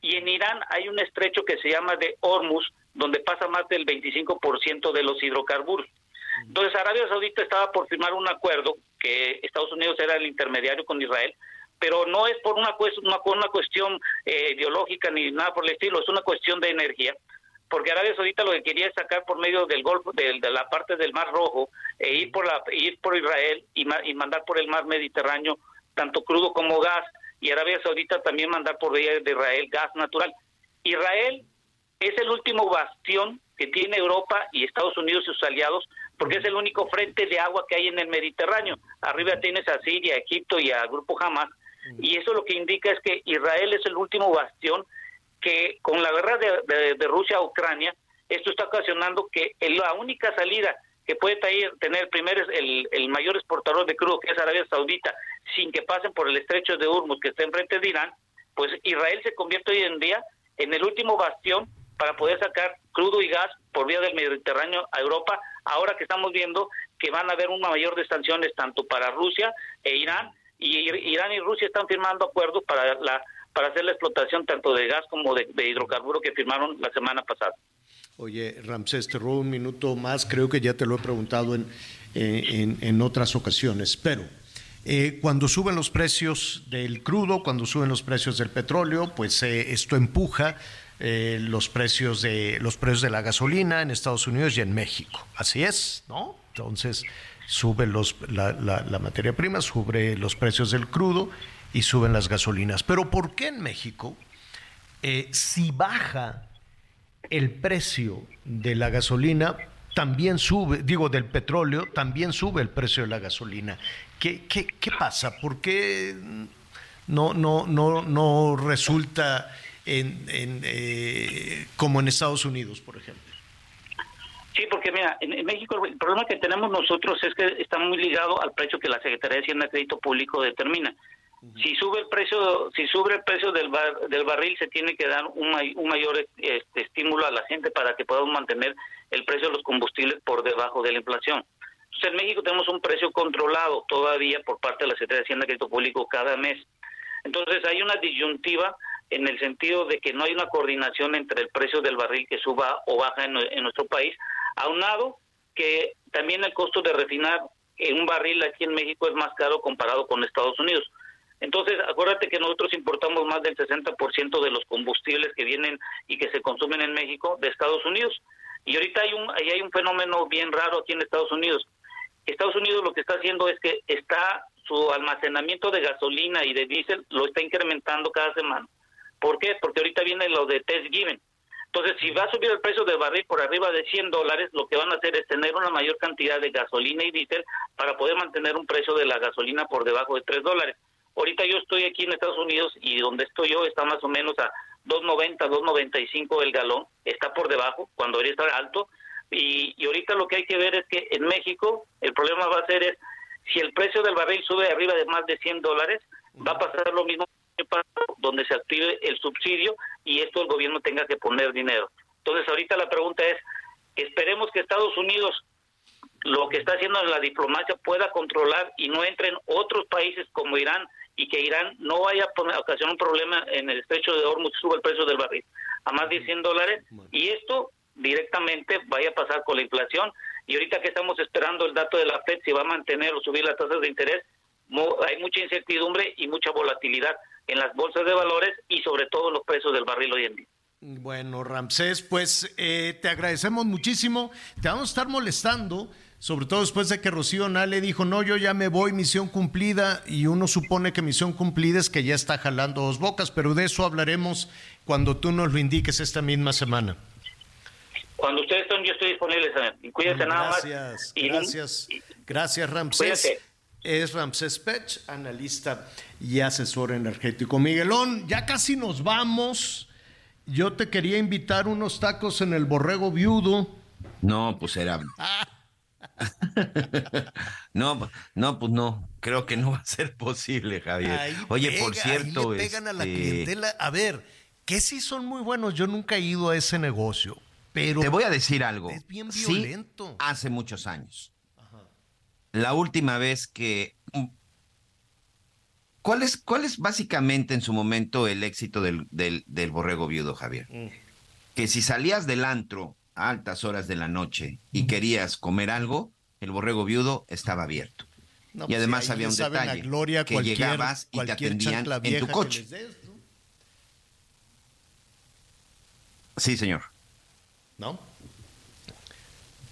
Y en Irán hay un estrecho que se llama de Hormuz, donde pasa más del 25% de los hidrocarburos. Entonces Arabia Saudita estaba por firmar un acuerdo que Estados Unidos era el intermediario con Israel, pero no es por una, una, una cuestión eh, ideológica ni nada por el estilo, es una cuestión de energía porque Arabia Saudita lo que quería es sacar por medio del Golfo, de, la parte del Mar Rojo, e ir por la, ir por Israel y, y, mandar por el Mar Mediterráneo tanto crudo como gas, y Arabia Saudita también mandar por vía de Israel gas natural. Israel es el último bastión que tiene Europa y Estados Unidos y sus aliados porque es el único frente de agua que hay en el Mediterráneo. Arriba tienes a Siria, a Egipto y al grupo Hamas, y eso lo que indica es que Israel es el último bastión que con la guerra de, Rusia a Ucrania, esto está ocasionando que la única salida que puede tener primer el, el mayor exportador de crudo, que es Arabia Saudita, sin que pasen por el estrecho de Hormuz, que está enfrente de Irán, pues Israel se convierte hoy en día en el último bastión para poder sacar crudo y gas por vía del Mediterráneo a Europa, ahora que estamos viendo que van a haber una mayor de sanciones tanto para Rusia e Irán, y Irán y Rusia están firmando acuerdos para la para hacer la explotación tanto de gas como de, hidrocarburo que firmaron la semana pasada. Oye, Ramsés, te robo un minuto más, creo que ya te lo he preguntado en, eh, en, otras ocasiones, pero eh, cuando suben los precios del crudo, cuando suben los precios del petróleo, pues eh, esto empuja los precios de los precios de la gasolina en Estados Unidos y en México. Así es, ¿no? Entonces sube los, la, la materia prima, sube los precios del crudo y suben las gasolinas. Pero ¿por qué en México, eh, si baja el precio de la gasolina, también sube, digo, del petróleo, también sube el precio de la gasolina? ¿Qué, qué, qué pasa? ¿Por qué no, no, no, no resulta en, en, eh, como en Estados Unidos, por ejemplo? Sí, porque mira, en, México el problema que tenemos nosotros es que está muy ligado al precio que la Secretaría de Hacienda de Crédito Público determina. Si sube el precio, si sube el precio del, del barril, se tiene que dar un, un mayor este, estímulo a la gente para que podamos mantener el precio de los combustibles por debajo de la inflación. Entonces, en México tenemos un precio controlado todavía por parte de la Secretaría de Hacienda y Crédito Público cada mes. Entonces, hay una disyuntiva en el sentido de que no hay una coordinación entre el precio del barril que suba o baja en, nuestro país, aunado que también el costo de refinar en un barril aquí en México es más caro comparado con Estados Unidos. Entonces, acuérdate que nosotros importamos más del 60% de los combustibles que vienen y que se consumen en México de Estados Unidos. Y ahorita hay un, hay un fenómeno bien raro aquí en Estados Unidos. Estados Unidos lo que está haciendo es que está su almacenamiento de gasolina y de diésel lo está incrementando cada semana. ¿Por qué? Porque ahorita viene lo de test given. Entonces, si va a subir el precio del barril por arriba de 100 dólares, lo que van a hacer es tener una mayor cantidad de gasolina y diésel para poder mantener un precio de la gasolina por debajo de 3 dólares. Ahorita yo estoy aquí en Estados Unidos y donde estoy yo está más o menos a 2.90, 2.95 el galón, está por debajo, cuando debería estar alto. Y, y ahorita lo que hay que ver es que en México el problema va a ser es, si el precio del barril sube arriba de más de 100 dólares, va a pasar lo mismo donde se active el subsidio y esto el gobierno tenga que poner dinero. Entonces ahorita la pregunta es, esperemos que Estados Unidos lo que está haciendo en la diplomacia pueda controlar y no entren otros países como Irán y que Irán no vaya a ocasionar un problema en el estrecho de Hormuz y suba el precio del barril a más de 100 dólares y esto directamente vaya a pasar con la inflación. Y ahorita que estamos esperando el dato de la FED si va a mantener o subir las tasas de interés hay mucha incertidumbre y mucha volatilidad en las bolsas de valores y sobre todo los precios del barril hoy en día. Bueno, Ramsés, pues eh, te agradecemos muchísimo. Te vamos a estar molestando sobre todo después de que Rocío Nale dijo, no, yo ya me voy, misión cumplida, y uno supone que misión cumplida es que ya está jalando dos bocas, pero de eso hablaremos cuando tú nos lo indiques esta misma semana. Cuando ustedes estén, yo estoy disponible, y cuídense nada más. Gracias, gracias, Ramsés. Es Ramsés Pech, analista y asesor energético. Miguelón, ya casi nos vamos. Yo te quería invitar unos tacos en el borrego viudo. No, pues era. no, no, pues no. Creo que no va a ser posible, Javier. Oye, por cierto. Ahí pegan a la este clientela. A ver, que sí son muy buenos. Yo nunca he ido a ese negocio. Pero te voy a decir algo. Es bien violento. hace muchos años. La última vez que. ¿Cuál es, ¿Cuál es básicamente en su momento el éxito del, del, borrego viudo, Javier? Mm. Que si salías del antro a altas horas de la noche y querías comer algo, el borrego viudo estaba abierto. y pues además había un detalle, gloria, que llegabas y te atendían en tu coche. Sí, señor. ¿No?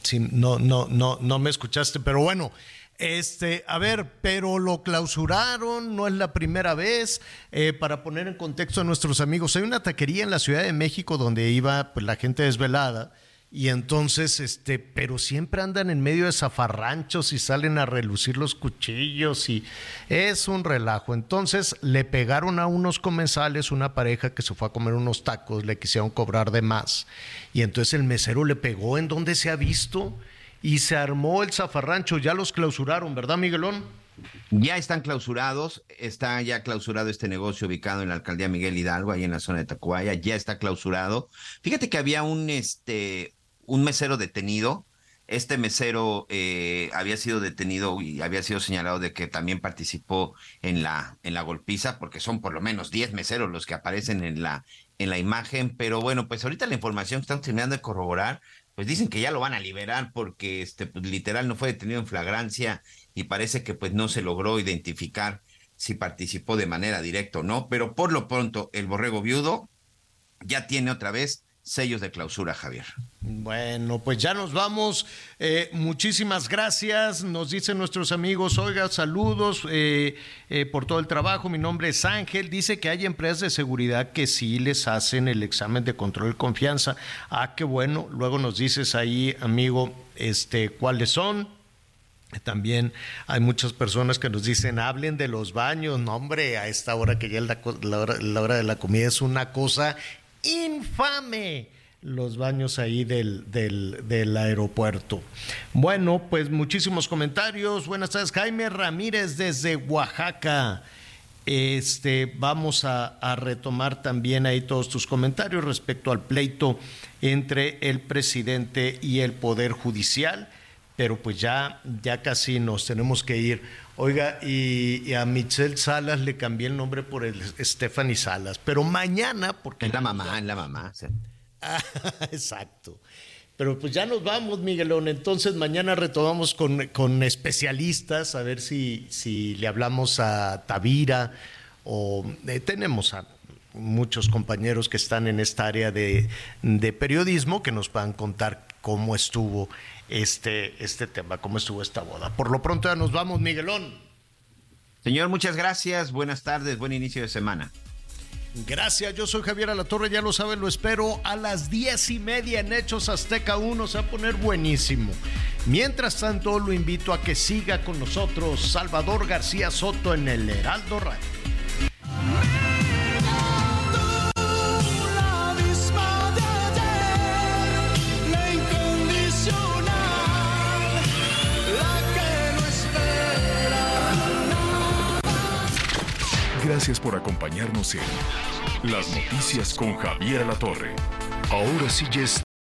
Sí, no, no, no, no me escuchaste, pero bueno, este, a ver, pero lo clausuraron, no es la primera vez. Eh, para poner en contexto a nuestros amigos, hay una taquería en la Ciudad de México donde iba pues, la gente desvelada y entonces, este, pero siempre andan en medio de zafarranchos y salen a relucir los cuchillos y es un relajo. Entonces le pegaron a unos comensales, una pareja que se fue a comer unos tacos, le quisieron cobrar de más. Y entonces el mesero le pegó en donde se ha visto y se armó el zafarrancho, ya los clausuraron, ¿verdad Miguelón? Ya están clausurados, está ya clausurado este negocio ubicado en la alcaldía Miguel Hidalgo, ahí en la zona de Tacuaya, ya está clausurado. Fíjate que había un, este, un mesero detenido, este mesero eh, había sido detenido y había sido señalado de que también participó en la, en la golpiza, porque son por lo menos 10 meseros los que aparecen en la, en la imagen. Pero bueno, pues ahorita la información que están terminando de corroborar, pues dicen que ya lo van a liberar porque este, pues, literal no fue detenido en flagrancia y parece que pues no se logró identificar si participó de manera directa o no. Pero por lo pronto, el borrego viudo ya tiene otra vez sellos de clausura, Javier. Bueno, pues ya nos vamos. Eh, muchísimas gracias. Nos dicen nuestros amigos, oiga, saludos eh, eh, por todo el trabajo. Mi nombre es Ángel. Dice que hay empresas de seguridad que sí les hacen el examen de control de confianza. Ah, qué bueno. Luego nos dices ahí, amigo, este, cuáles son. También hay muchas personas que nos dicen, hablen de los baños. No, hombre, a esta hora que ya la, hora, la hora de la comida es una cosa infame los baños ahí del, del, del, aeropuerto. Bueno, pues muchísimos comentarios. Buenas tardes, Jaime Ramírez desde Oaxaca. Este, vamos a, retomar también ahí todos tus comentarios respecto al pleito entre el presidente y el Poder Judicial, pero pues ya, ya casi nos tenemos que ir. Oiga, y, y, a Michelle Salas le cambié el nombre por el Stephanie Salas, pero mañana, porque... Es la mamá, es la mamá. Sí. exacto. Pero pues ya nos vamos, Miguelón. Entonces mañana retomamos con, con especialistas, a ver si, si le hablamos a Tavira o eh, tenemos a muchos compañeros que están en esta área de, de periodismo que nos puedan contar cómo estuvo este, este tema, cómo estuvo esta boda. Por lo pronto ya nos vamos, Miguelón. Señor, muchas gracias, buenas tardes, buen inicio de semana. Gracias, yo soy Javier Alatorre, ya lo saben, lo espero a las diez y media en Hechos Azteca 1, se va a poner buenísimo. Mientras tanto, lo invito a que siga con nosotros Salvador García Soto en el Heraldo Radio. Gracias por acompañarnos en Las Noticias con Javier La Torre. Ahora sí ya